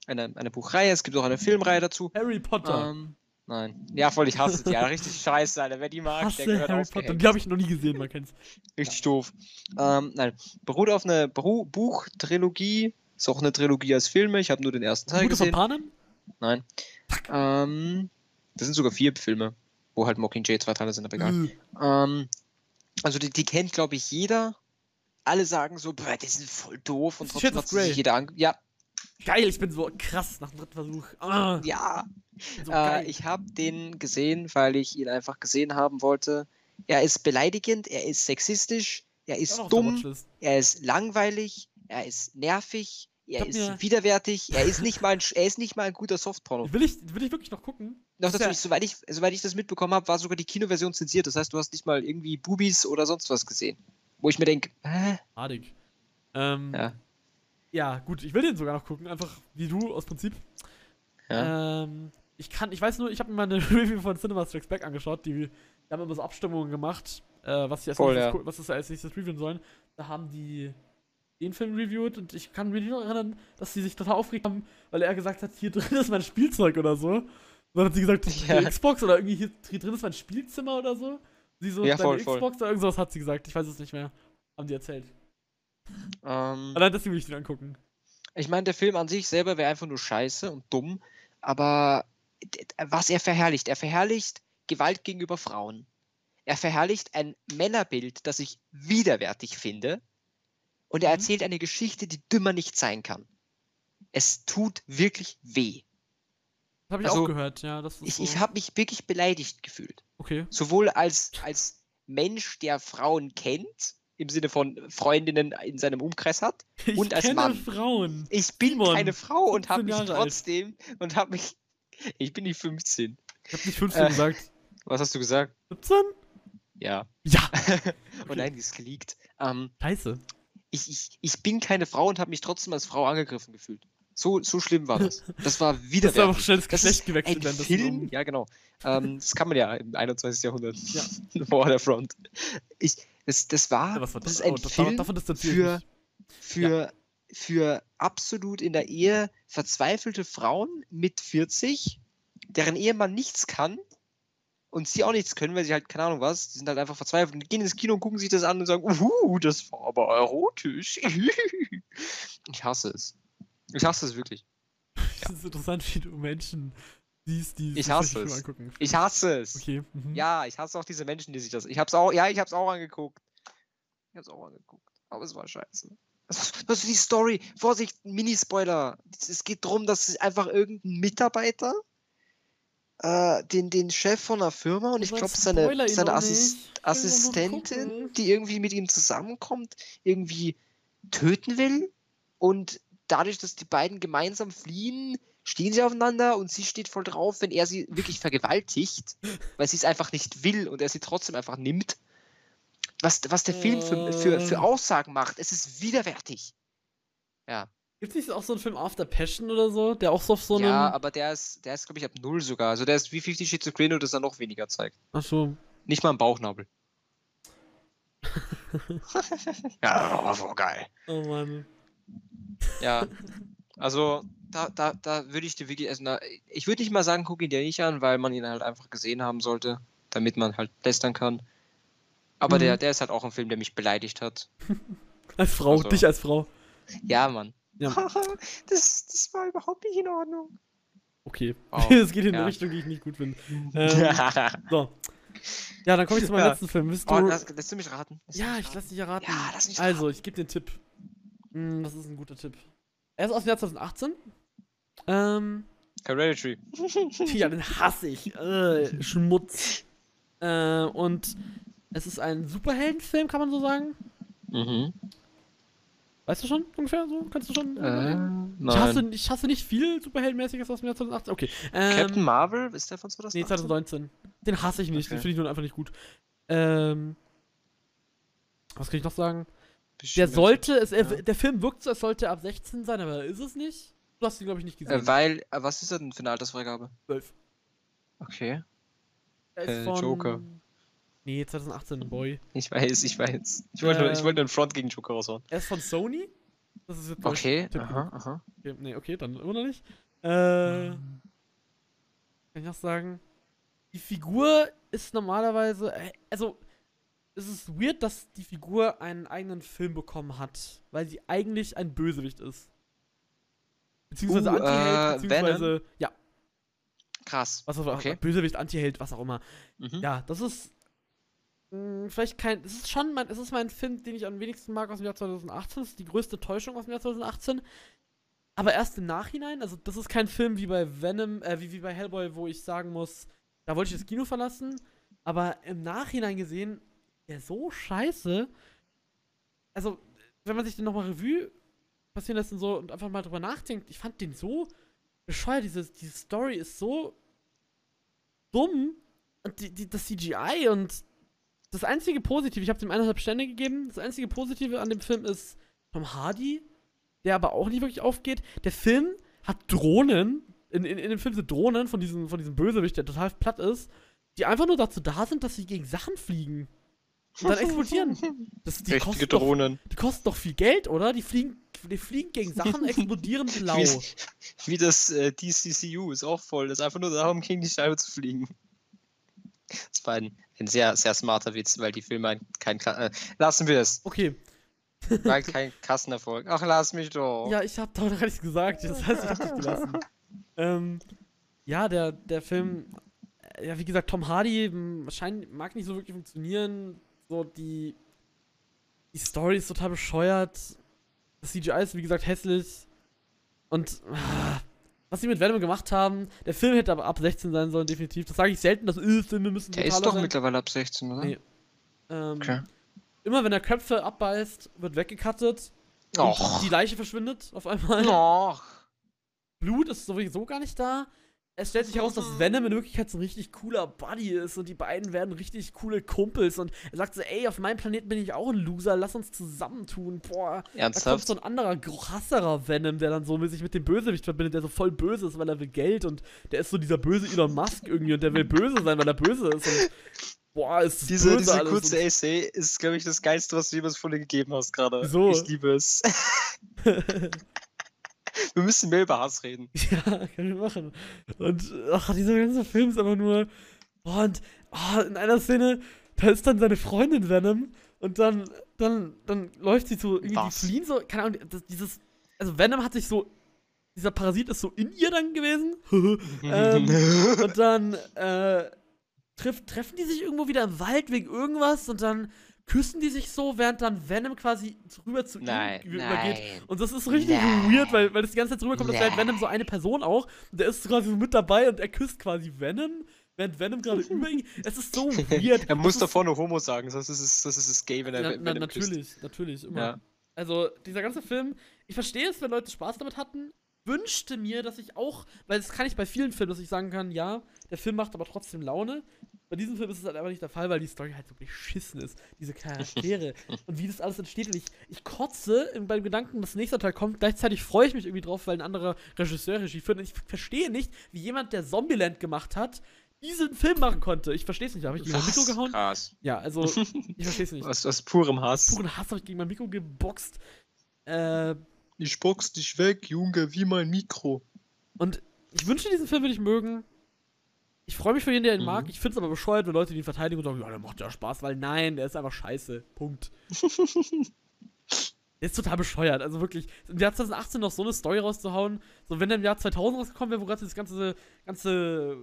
eine, eine Buchreihe, es gibt auch eine Filmreihe dazu. Harry Potter. Ähm, nein. Ja, voll, ich hasse die. Ja, richtig <laughs> scheiße, Alter. Wer die mag, Hasse der gehört Harry. Potter. Die habe ich noch nie gesehen, man kennt's. Richtig doof. Ähm, nein, beruht auf einer Buchtrilogie. Ist auch eine Trilogie als Filme. Ich habe nur den ersten Teil Gute von gesehen. Panem? Nein. Ähm, das sind sogar vier Filme, wo halt Mockingjay zwei Teile sind, aber egal. Äh, Ähm, also die, die kennt, glaube ich, jeder. Alle sagen so, boah, die sind voll doof und trotzdem hat sich jeder an. Ja, Geil, ich bin so krass nach dem dritten Versuch. Ah, ja. so Äh, ich habe den gesehen, weil ich ihn einfach gesehen haben wollte. Er ist beleidigend, er ist sexistisch, er ist der dumm, er ist langweilig, er ist nervig, er ist mir- widerwärtig, er ist nicht mal ein, er ist nicht mal ein guter Softporno. Will ich, will ich wirklich noch gucken? Noch dazu, ja- ich, soweit, ich, soweit ich das mitbekommen habe, war sogar die Kinoversion zensiert. Das heißt, du hast nicht mal irgendwie Bubis oder sonst was gesehen. Wo ich mir denke, hä? Hardig. Ähm, ja. Ja. gut, ich will den sogar noch gucken, einfach wie du aus Prinzip. Ja. Ähm, ich kann, ich weiß nur, ich habe mir mal eine <laughs> Review von Cinema Strikes Back angeschaut, die, die haben immer so Abstimmungen gemacht, äh, was sie als Voll, nächstes, ja. was sie als nächstes reviewen sollen. Da haben die den Film reviewed und ich kann mich noch erinnern, dass sie sich total aufgeregt haben, weil er gesagt hat, hier drin ist mein Spielzeug oder so. Und dann hat sie gesagt, Ja. die Xbox oder irgendwie hier, hier drin ist mein Spielzimmer oder so. Sie so, Ja, voll, voll. Xbox oder irgendwas hat sie gesagt, ich weiß es nicht mehr. Haben die erzählt. Ähm, Allein deswegen will ich den angucken. ich meine, der Film an sich selber wäre einfach nur scheiße und dumm. Aber was er verherrlicht, er verherrlicht Gewalt gegenüber Frauen. Er verherrlicht ein Männerbild, das ich widerwärtig finde. Und er Mhm. erzählt eine Geschichte, die dümmer nicht sein kann. Es tut wirklich weh. Das habe ich Also, auch gehört, ja. Das Ich, so. ich habe mich wirklich beleidigt gefühlt. Okay. sowohl als, als Mensch, der Frauen kennt, im Sinne von Freundinnen in seinem Umkreis hat. Ich Und als Mann. Frauen. Ich bin Simon, keine Frau und habe 15 mich Jahre alt. trotzdem und habe mich. Ich bin nicht 15. Ich habe nicht 15 Äh. gesagt. Was hast du gesagt? 17? Ja. Ja. <laughs> Oh nein, die ist geleakt. Ähm, Scheiße. ich, ich, ich bin keine Frau und habe mich trotzdem als Frau angegriffen gefühlt. So, so schlimm war das. Das war <laughs> Das ist widerwärtig. einfach schnell das Das Geschlecht gewechselt. ein Film, Films. ja genau. Ähm, das kann man ja im 21. Jahrhundert. Ja. <laughs> Vor der Front. Ich, das, das war, Ja, was war das das? ist ein Oh, das- Film davon ich für, mich. für für absolut in der Ehe verzweifelte Frauen mit 40, deren Ehemann nichts kann und sie auch nichts können, weil sie halt, keine Ahnung was, die sind halt einfach verzweifelt und gehen ins Kino und gucken sich das an und sagen, uh, das war aber erotisch. <laughs> ich hasse es. Ich hasse es wirklich. <laughs> Es ist interessant, wie du Menschen siehst, die Ich hasse es. Ich hasse es. Okay. Mhm. Ja, ich hasse auch diese Menschen, die sich das. Ich hab's auch, ja, ich hab's auch angeguckt. Ich hab's auch angeguckt. Aber es war scheiße. Was was ist die Story? Vorsicht, Mini-Spoiler. Es geht darum, dass einfach irgendein Mitarbeiter äh, den, den Chef von einer Firma und ich glaube seine, seine doch Assis nicht. Ich will doch noch Assistentin, die irgendwie mit ihm zusammenkommt, irgendwie töten will. Und dadurch, dass die beiden gemeinsam fliehen, stehen sie aufeinander und sie steht voll drauf, wenn er sie wirklich vergewaltigt, weil sie es einfach nicht will und er sie trotzdem einfach nimmt. Was, was der Film für, für, für Äh. Aussagen macht, es ist widerwärtig. Ja, Gibt's nicht auch so einen Film After Passion oder so, der auch so auf so einem. ja aber der ist, der ist glaube ich, ab null sogar. Also der ist wie 50 Shades of Grey, nur dass er noch weniger zeigt. Ach so. Nicht mal im Bauchnabel. <laughs> ja, aber so geil. Oh Mann. Ja, <laughs> also da, da, da würde ich dir wirklich, also na, ich würde nicht mal sagen, guck ihn dir nicht an, weil man ihn halt einfach gesehen haben sollte, damit man halt lästern kann. Aber Mhm. der, der ist halt auch ein Film, der mich beleidigt hat. <laughs> Als Frau, Also. dich als Frau. Ja, Mann. Ja. <laughs> das, das war überhaupt nicht in Ordnung. Okay. Wow. <laughs> Es geht in eine Ja. Richtung, die ich nicht gut finde. Ähm, so. Ja, dann komme ich zu meinem Ja. letzten Film. Bist du. oh, lass, lässt du mich raten? Du ja, mich ich raten? lass dich erraten. Ja, lass mich Also, ich gebe dir einen Tipp. Hm, das ist ein guter Tipp. Er ist aus dem Jahr 2018. Ähm, Hereditary. ja, den hasse ich. Äh, Schmutz. Äh, und es ist ein Superheldenfilm, kann man so sagen. Mhm. Weißt du schon ungefähr? So? Kannst du schon? Äh, ich, hasse, nein. ich hasse nicht viel Superheldenmäßiges aus dem Jahr 2018. Okay. Ähm, Captain Marvel, ist der von 2018? Nee, 2019. Den hasse ich nicht, den Okay. finde ich nur einfach nicht gut. Ähm, was kann ich noch sagen? Der sollte, es, er, ja. der Film wirkt so, als sollte er ab 16 sein, aber ist es nicht? Du hast ihn, glaube ich, nicht gesehen. Äh, weil, äh, was ist denn für eine Altersfreigabe? 12. Okay. Er ist äh, von... Joker. Nee, 2018, Boy. Ich weiß, ich weiß. Ich wollte, nur, ich Ähm, wollte einen Front gegen Joker raushauen. Er ist von Sony. Das ist Okay, aha, aha. Okay, nee, okay, dann immer noch nicht. Äh, kann ich noch sagen? Die Figur ist normalerweise, äh, es ist weird, dass die Figur einen eigenen Film bekommen hat, weil sie eigentlich ein Bösewicht ist. Beziehungsweise Uh, Antiheld, äh, beziehungsweise, ja, Krass. was auch Okay. Bösewicht, Antiheld, was auch immer. Mhm. Ja, das ist mh, vielleicht kein, es ist schon mein, es ist mein Film, den ich am wenigsten mag aus dem Jahr 2018. Das ist die größte Täuschung aus dem Jahr 2018. Aber erst im Nachhinein, also das ist kein Film wie bei Venom, äh, wie, wie bei Hellboy, wo ich sagen muss, da wollte ich das Kino verlassen. Aber im Nachhinein gesehen, der so scheiße. Also, wenn man sich den nochmal Revue passieren lässt und so und einfach mal drüber nachdenkt, ich fand den so bescheuert. Diese, diese Story ist so dumm. Und die, die, das CGI und das einzige Positive, ich habe dem eineinhalb Sterne gegeben, das einzige Positive an dem Film ist Tom Hardy, der aber auch nicht wirklich aufgeht. Der Film hat Drohnen, in, in, in dem Film sind Drohnen von diesem, von diesem Bösewicht, der total platt ist, die einfach nur dazu da sind, dass sie gegen Sachen fliegen. Und dann explodieren. <laughs> Das, die, Richtige kosten doch, Drohnen. die kosten doch viel Geld, oder? Die fliegen, die fliegen gegen Sachen, <laughs> explodieren blau. Wie, <laughs> wie das äh, DCCU ist auch voll. Das ist einfach nur darum, gegen die Scheibe zu fliegen. Das war ein, ein sehr, sehr smarter Witz, weil die Filme ein, kein. Äh, lassen wir es. Okay. War kein Kassenerfolg. Ach, lass mich doch. Ja, ich hab doch noch nichts gesagt, das heißt, ich hab dich gelassen. ähm, ja, der, der Film, äh, ja, wie gesagt, Tom Hardy m, scheint, mag nicht so wirklich funktionieren. So, die, die Story ist total bescheuert. Das CGI ist, wie gesagt, hässlich. Und, ah, was sie mit Venom gemacht haben, der Film hätte aber ab 16 sein sollen, definitiv. Das sage ich selten, dass äh, Filme müssen Der ist doch sein. mittlerweile ab 16, oder? Nee. Ähm, Okay. Immer wenn er Köpfe abbeißt, wird weggecuttet. Und Och. die Leiche verschwindet auf einmal. Och. Blut ist sowieso gar nicht da. Es stellt sich heraus, dass Venom in Wirklichkeit so ein richtig cooler Buddy ist und die beiden werden richtig coole Kumpels und er sagt so, ey, auf meinem Planeten bin ich auch ein Loser, lass uns zusammentun. Boah, da kommt Ernsthaft? so ein anderer, krasserer Venom, der dann so sich mit dem Bösewicht verbindet, der so voll böse ist, weil er will Geld und der ist so dieser böse Elon Musk irgendwie und der will böse sein, weil er böse ist und boah, ist Diese, böse diese kurze Essay ist, glaube ich, das Geilste, was du jemals von dir gegeben hast gerade. Wieso? Ich liebe es. <laughs> <laughs> Wir müssen mehr über Hass reden. <laughs> Ja, können wir machen. Und ach, dieser ganze Film ist aber nur. Und oh, in einer Szene, da ist dann seine Freundin Venom und dann, dann, dann läuft sie so, irgendwie, Was? die fliehen so, keine Ahnung, das, dieses, also Venom hat sich so, dieser Parasit ist so in ihr dann gewesen. <laughs> ähm, und dann, äh, treff, treffen die sich irgendwo wieder im Wald wegen irgendwas und dann küssen die sich so, während dann Venom quasi rüber zu nein, ihm übergeht. nein. Und das ist richtig Nein. weird, weil, weil das die ganze Zeit rüberkommt, dass halt. Venom so eine Person auch. Und der ist quasi so mit dabei und er küsst quasi Venom, während Venom gerade <laughs> über ihn. Es ist so weird. Er muss ist- davor noch Homo sagen, sonst ist es, das ist es gay, wenn er Na, wenn na, er küsst. natürlich, natürlich, immer. Ja. Also, dieser ganze Film, ich verstehe es, wenn Leute Spaß damit hatten. Wünschte mir, dass ich auch, weil das kann ich bei vielen Filmen, dass ich sagen kann, ja, der Film macht aber trotzdem Laune. Bei diesem Film ist es halt einfach nicht der Fall, weil die Story halt so beschissen ist. Diese Charaktere <laughs> und wie das alles entsteht. Und ich, ich kotze im- beim Gedanken, dass nächster Teil kommt. Gleichzeitig freue ich mich irgendwie drauf, weil ein anderer Regisseur Regie führt. Und ich verstehe nicht, wie jemand, der Zombieland gemacht hat, diesen Film machen konnte. Ich verstehe es nicht. Habe ich gegen mein Mikro gehauen. Krass. Ja, also, <laughs> ich verstehe es nicht. Aus, aus purem Hass. Puren Hass habe ich gegen mein Mikro geboxt. Äh, Ich box dich weg, Junge, wie mein Mikro. und ich wünsche, diesen Film würde ich mögen. Ich freue mich für jeden, der ihn Mhm. mag. Ich finde es aber bescheuert, wenn Leute die ihn verteidigen und sagen, ja, der macht ja Spaß, weil nein, der ist einfach scheiße. Punkt. <laughs> der ist total bescheuert. Also wirklich, im Jahr 2018 noch so eine Story rauszuhauen, so wenn der im Jahr 2000 rausgekommen wäre, wo gerade das ganze, ganze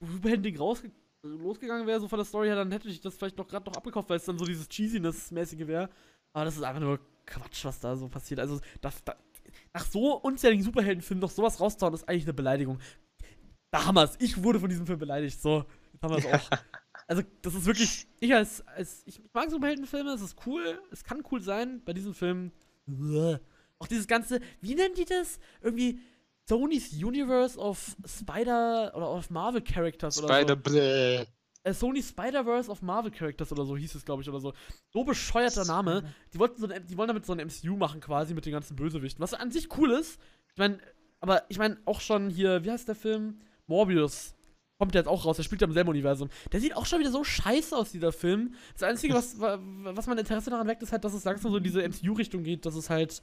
Superhelden-Ding rausge losgegangen wäre, so von der Story her, dann hätte ich das vielleicht noch gerade noch abgekauft, weil es dann so dieses Cheesiness-mäßige wäre. Aber das ist einfach nur Quatsch, was da so passiert. Also, das, da, nach so unzähligen Superheldenfilmen noch sowas rauszuhauen, ist eigentlich eine Beleidigung. Da haben wir es. Ich wurde von diesem Film beleidigt. So, jetzt haben wir es auch. Also, das ist wirklich. Ich als. als ich mag Superheldenfilme, es ist cool. Es kann cool sein. Bei diesem Film. uah. Auch dieses ganze. Wie nennen die das? Irgendwie. Sony's Universe of Spider. Oder of Marvel Characters oder so. Spider bläh. Äh, Sony Spider-Verse of Marvel Characters oder so hieß es, glaube ich, oder so. So bescheuerter Name. Die, wollten so ein, die wollen damit so ein MCU machen, quasi mit den ganzen Bösewichten. Was an sich cool ist. Ich meine, aber ich meine auch schon hier, wie heißt der Film? Morbius. Kommt jetzt auch raus, der spielt ja im selben Universum. Der sieht auch schon wieder so scheiße aus, dieser Film. Das Einzige, was, wa- was mein Interesse daran weckt, ist halt, dass es langsam so in diese MCU-Richtung geht, dass es halt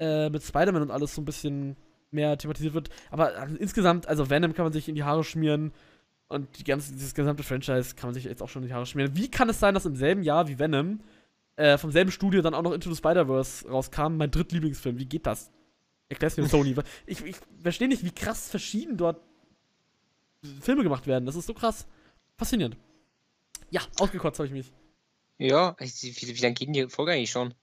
äh, mit Spider-Man und alles so ein bisschen mehr thematisiert wird. Aber äh, insgesamt, also Venom kann man sich in die Haare schmieren. Und die ganze, dieses gesamte Franchise kann man sich jetzt auch schon in die Haare schmieren. Wie kann es sein, dass im selben Jahr wie Venom äh, vom selben Studio dann auch noch Into the Spider-Verse rauskam? Mein drittlieblingsfilm. Wie geht das? Erklär's mir, Sony. <laughs> Ich, ich verstehe nicht, wie krass verschieden dort Filme gemacht werden. Das ist so krass. Faszinierend. Ja, ausgekotzt habe ich mich. Ja, wie, wie, lange geht die Folge eigentlich schon?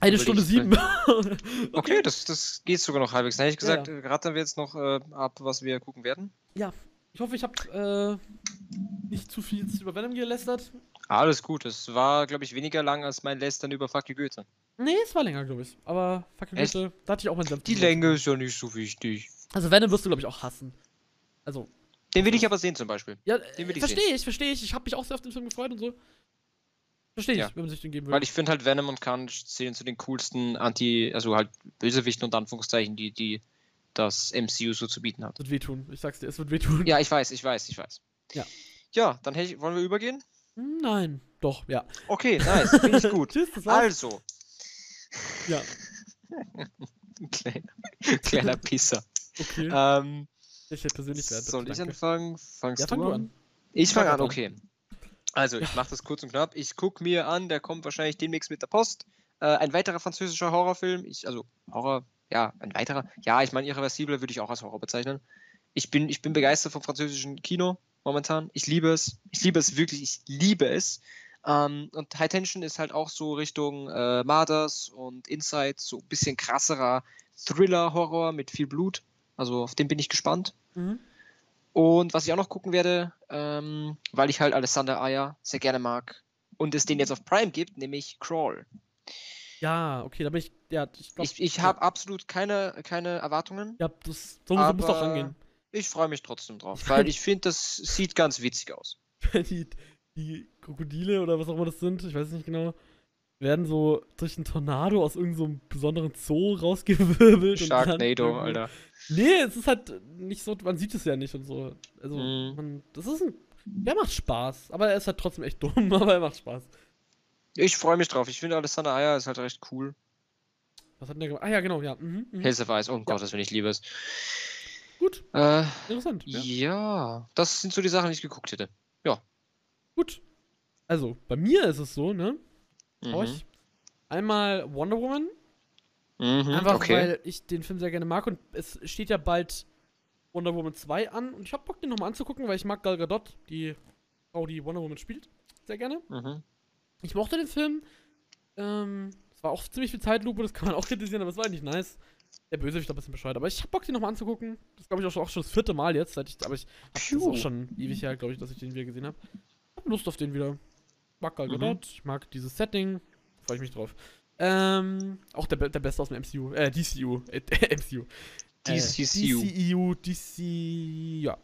Eine Überleg Stunde ich sieben. Okay, <laughs> okay. das, das geht sogar noch halbwegs. Dann hätte ich Ja, gesagt, äh, rattern wir jetzt noch äh, ab, was wir gucken werden. Ich hoffe, ich habe äh, nicht zu viel über Venom gelästert. Alles gut, es war, glaube ich, weniger lang als mein Lästern über Fuck you Goethe. Nee, es war länger, glaube ich. Aber Echt? Bitte, da hatte ich auch meinen Senf Die. Länge ist ja nicht so wichtig. Also Venom wirst du, glaube ich, auch hassen. Also, Den will ich aber sehen zum Beispiel. ja, Den will ich verstehe ich, verstehe ich. Ich habe mich auch sehr auf den Film gefreut und so. Verstehe ich, Ja. wenn man sich den geben will. Weil ich finde halt Venom und Carnage zählen zu den coolsten Anti-, also halt Bösewichten und Anführungszeichen, die, die das MCU so zu bieten hat. Wird wehtun. Ich sag's dir, es wird wehtun. Ja, ich weiß, ich weiß, ich weiß. Ja. Ja, dann ich, wollen wir übergehen? Nein, doch, ja. Okay, nice, finde ich gut. <laughs> Tschüss, das war's. Also, Ja, <laughs> kleiner, kleiner Pisser. okay. Ähm, ich hätte persönlich werden. soll ich danke. anfangen? Fangst Ja, du fang an? du an. Ich fange fang an, an. okay. Also, ich mache das kurz und knapp. Ich gucke mir an, der kommt wahrscheinlich demnächst mit der Post. Äh, ein weiterer französischer Horrorfilm. Ich, also, Horror, ja, ein weiterer. Ja, ich meine, Irreversible würde ich auch als Horror bezeichnen. Ich bin, ich bin begeistert vom französischen Kino momentan. Ich liebe es. Ich liebe es wirklich. Ich liebe es. Ähm, und High Tension ist halt auch so Richtung äh, Murders und Inside, so ein bisschen krasserer Thriller-Horror mit viel Blut. Also, auf den bin ich gespannt. Mhm. Und was ich auch noch gucken werde, ähm, weil ich halt Alessander Aya sehr gerne mag und es den jetzt auf Prime gibt, nämlich Crawl. Ja, okay, da bin ich. Ja, ich glaube. Ich, ich habe absolut keine, keine Erwartungen. Ja, das. So muss auch aber rangehen. Ich freue mich trotzdem drauf, <laughs> weil ich finde, das sieht ganz witzig aus. <laughs> die, die Krokodile oder was auch immer das sind, ich weiß es nicht genau, werden so durch einen Tornado aus irgendeinem so besonderen Zoo <laughs> rausgewirbelt. und dann Sharknado, Alter. Nee, es ist halt nicht so, man sieht es ja nicht und so. Also, Mhm. man, das ist ein. Der macht Spaß, aber er ist halt trotzdem echt <laughs> dumm, aber er macht Spaß. Ich freue mich drauf. Ich finde, Alessander Aya ist halt recht cool. Was hat denn der gemacht? Ah ja, genau, ja. Mhm, mhm. Hills of Ice, oh Gott, das wenn ich liebe es. Gut, Äh, interessant. Ja. ja, das sind so die Sachen, die ich geguckt hätte. Gut. Also, bei mir ist es so, ne? Mhm. Euch. Einmal Wonder Woman. Mhm. Einfach okay. weil ich den Film sehr gerne mag und es steht ja bald Wonder Woman 2 an und ich hab Bock, den nochmal anzugucken, weil ich mag Gal Gadot, die Frau, die Wonder Woman spielt, sehr gerne. Mhm. Ich mochte den Film. Ähm, es war auch ziemlich viel Zeitlupe, das kann man auch kritisieren, aber es war eigentlich nice. Der Bösewicht ein bisschen bescheuert, aber ich hab Bock, den nochmal anzugucken. Das glaube ich auch schon, auch schon das vierte Mal jetzt, seit ich, aber ich das auch schon ewig her, glaube ich, dass ich den wieder gesehen habe. Hab Lust auf den wieder. Mag Gal Mhm. Gadot, ich mag dieses Setting, freue ich mich drauf. Ähm, auch der, der Beste aus dem MCU, äh, DCU, äh, <laughs> MCU. DCCU. Äh, DCU, DC, ja.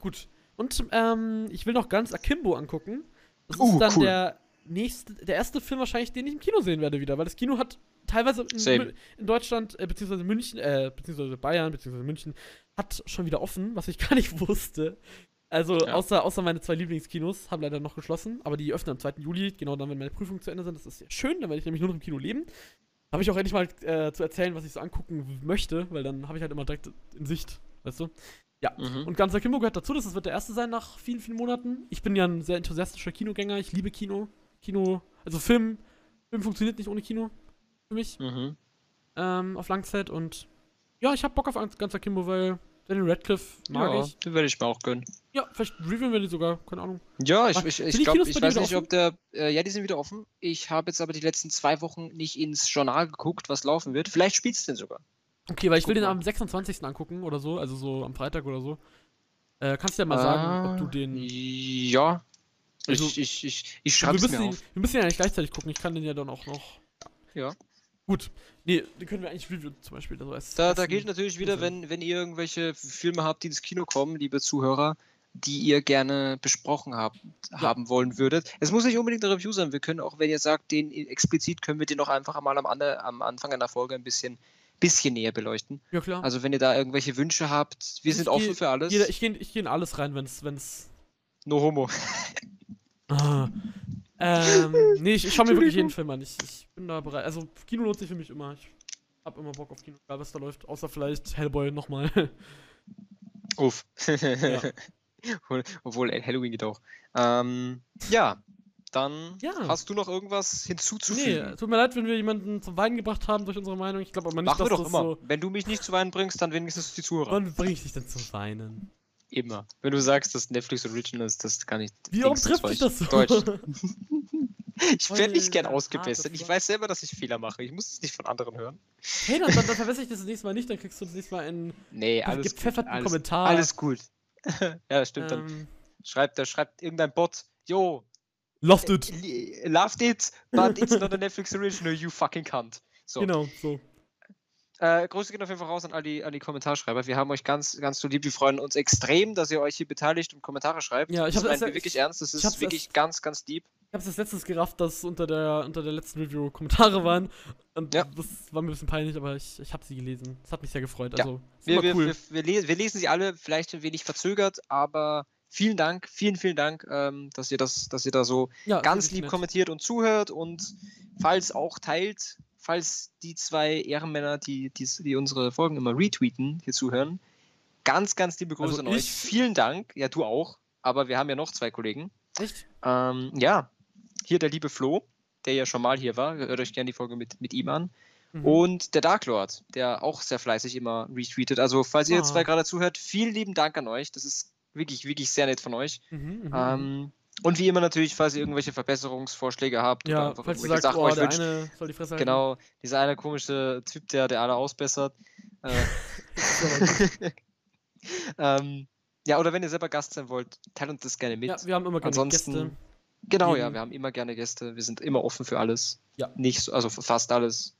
Gut. Und ähm, ich will noch ganz Akimbo angucken. Das ist Uh, dann cool. der nächste, der erste Film wahrscheinlich, den ich im Kino sehen werde wieder, weil das Kino hat teilweise in, in Deutschland, äh, beziehungsweise München, äh, beziehungsweise Bayern, beziehungsweise München, hat schon wieder offen, was ich <laughs> gar nicht wusste. Also, Ja. außer, außer meine zwei Lieblingskinos haben leider noch geschlossen, aber die öffnen am 2. Juli, genau dann, wenn meine Prüfungen zu Ende sind. Das ist sehr schön, dann werde ich nämlich nur noch im Kino leben. Habe ich auch endlich mal äh, zu erzählen, was ich so angucken möchte, weil dann habe ich halt immer direkt in Sicht, weißt du? Ja. Mhm. Und Ganzer Kimbo gehört dazu, das wird der erste sein nach vielen, vielen Monaten. Ich bin ja ein sehr enthusiastischer Kinogänger, ich liebe Kino. Kino, also Film, Film funktioniert nicht ohne Kino für mich Mhm. ähm, auf Langzeit und ja, ich hab Bock auf Ganzer Kimbo, weil Daniel Radcliffe mag ja, ich. den werde ich mir auch gönnen. Ja, vielleicht reviewen wir die sogar, keine Ahnung. Ja, ich, ich, ich glaube, ich weiß nicht, ob der. Äh, ja, die sind wieder offen. Ich habe jetzt aber die letzten zwei Wochen nicht ins Journal geguckt, was laufen wird. Vielleicht spielst du den sogar. Okay, weil ich will Guck den mal. am 26. angucken oder so, also so am Freitag oder so. Äh, kannst du ja mal sagen, ob du den. Ja. Also, ich, ich, ich, ich müssen mir ihn, auf. wir müssen ja nicht gleichzeitig gucken, ich kann den ja dann auch noch. Ja. Gut. Nee, den können wir eigentlich reviewen zum Beispiel. Also als Da, da gilt natürlich wieder, wenn, wenn ihr irgendwelche Filme habt, die ins Kino kommen, liebe Zuhörer, die ihr gerne besprochen habt, haben wollen würdet. Es muss nicht unbedingt eine Review sein. Wir können auch, wenn ihr sagt, den explizit, können wir den noch einfach einmal am, am Anfang einer Folge ein bisschen, bisschen näher beleuchten. Ja, klar. Also wenn ihr da irgendwelche Wünsche habt, wir Ich sind geh- offen für alles. Jeder, ich gehe ich geh in alles rein, wenn's, wenn's. no homo. Ah. Ähm, nee, ich, ich schau mir wirklich jeden. Film an. Ich, ich bin da bereit. Also, Kino lohnt sich für mich immer. Ich hab immer Bock auf Kino, egal was da läuft. Außer vielleicht Hellboy nochmal. <laughs> Uff. <laughs> Ja. Obwohl- äh, Halloween geht auch. Ähm, ja, dann Ja. hast du noch irgendwas nee, hinzuzufügen? tut mir leid, wenn wir jemanden zum Weinen gebracht haben durch unsere Meinung. Ich glaube aber nicht, Machen wir dass doch das immer. so. Wenn du mich nicht zu weinen bringst, dann wenigstens die Zuhörer. Wann bringe ich dich denn zum Weinen? Immer. Wenn du sagst, dass Netflix Original ist, das kann ich. Wie oft trifft sich war das so? <laughs> ich Deutsch. Ich werde nicht gern ausgebessert. Ich weiß selber, dass ich Fehler mache. Ich muss es nicht von anderen hören. hey, dann, dann, dann verbessere ich das, das nächste Mal nicht, dann kriegst du das nächste Mal einen Nee, alles gut. gepfefferten Alles, Kommentar. alles gut. <laughs> ja, das stimmt. Dann ähm, schreibt, da schreibt irgendein Bot, yo, Loved äh, it. li- loved it, but it's not a Netflix Original, you fucking cunt. So. Genau, so. Äh, Grüße gehen auf jeden Fall raus an all die, an die Kommentarschreiber. Wir haben euch ganz, ganz so lieb. Wir freuen uns extrem, dass ihr euch hier beteiligt und Kommentare schreibt. Ja, ich das hab das wirklich ich- ernst. Das ist wirklich erst- ganz, ganz deep. Ich hab's das letztens gerafft, dass unter der, unter der letzten Review Kommentare waren. Und Ja. das war mir ein bisschen peinlich, aber ich, ich habe sie gelesen. Das hat mich sehr gefreut. Ja. Also, Wir, wir, cool. wir, wir, le wir lesen sie alle, vielleicht ein wenig verzögert, aber vielen Dank, vielen, vielen Dank, ähm, dass ihr das, dass ihr da so ja, ganz lieb nett. kommentiert und zuhört und falls auch teilt, falls die zwei Ehrenmänner, die, die, die unsere Folgen immer retweeten, hier zuhören. Ganz, ganz liebe Grüße Also an euch. Vielen Dank. Ja, du auch. Aber wir haben ja noch zwei Kollegen. Echt? Ähm, ja, hier der liebe Flo, der ja schon mal hier war. Hört euch gerne die Folge mit, mit ihm an. Mhm. Und der Dark Lord, der auch sehr fleißig immer retweetet. Also, falls ihr jetzt Ah. zwei gerade zuhört, vielen lieben Dank an euch. Das ist wirklich, wirklich sehr nett von euch. Mhm, mhm. Ähm, und wie immer natürlich, falls ihr irgendwelche Verbesserungsvorschläge habt oder ja, einfach falls irgendwelche sagst, Sachen oh, der wünscht. eine soll die Fresse halten. Genau, dieser eine komische Typ, der, der alle ausbessert. Äh, <laughs> <laughs> ähm, ja, oder wenn ihr selber Gast sein wollt, teilt uns das gerne mit. Ja, wir haben immer gerne Ansonsten, Gäste. genau, ja, wir haben immer gerne Gäste. Wir sind immer offen für alles. Ja. Nicht so, also fast alles.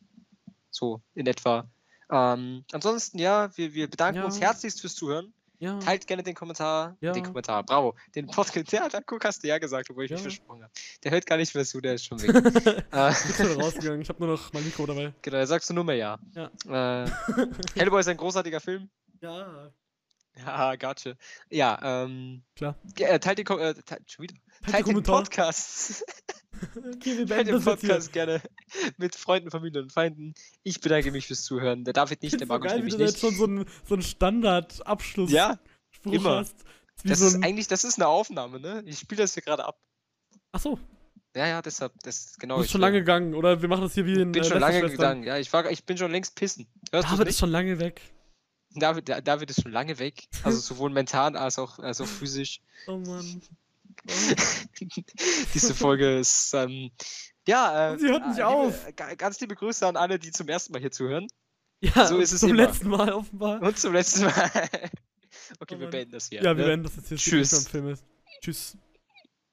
So in etwa. Ähm, ansonsten, ja, wir, wir bedanken Ja. uns herzlichst fürs Zuhören. Ja. Teilt gerne den Kommentar. Ja. Den Kommentar, bravo. Den Podcast. Ja, da guck, hast du ja gesagt, obwohl ich mich Ja. versprochen habe. Der hört gar nicht mehr zu, der ist schon <laughs> weg. äh, Ich bin schon rausgegangen. Ich habe nur noch mein Mikro dabei. genau, da sagst du nur mehr ja. Ja. Äh, <laughs> Hellboy ist ein großartiger Film. Ja. Ja, gotcha. Ja, ähm. Klar. äh, teilt Kom äh, teilt, schon wieder. Halt Teilt den. Podcast. <laughs> Okay, wir Teilt den. Podcast gerne <laughs> mit Freunden, Familie und Feinden. Ich bedanke mich fürs Zuhören. Der David nicht, Ich der so Markus geil, nämlich nicht. jetzt schon so einen so einen Standardabschluss Ja, Spruch immer. hast. Das so ist ein, eigentlich, das ist eine Aufnahme, ne? Ich spiele das hier gerade ab. Achso, Ja, ja, deshalb, das ist genau. du bist ich schon lange gegangen. Oder wir machen das hier wie in bin äh, schon lange gegangen. Ja, ich, war, ich bin schon längst pissen. Hörst David ist schon lange weg. David, David ist schon lange weg. Also <laughs> sowohl mental als auch, als auch physisch. Oh Mann. Oh. <laughs> Diese Folge ist, ähm, ja, äh, Sie hört nicht liebe, auf. ga- Ganz liebe Grüße an alle, die zum ersten Mal hier zuhören. Ja, So ist es zum immer. letzten Mal offenbar. Und zum letzten Mal. <laughs> okay, Oh wir beenden das hier. Ja, wir ne? werden das jetzt hier Tschüss. Tschüss.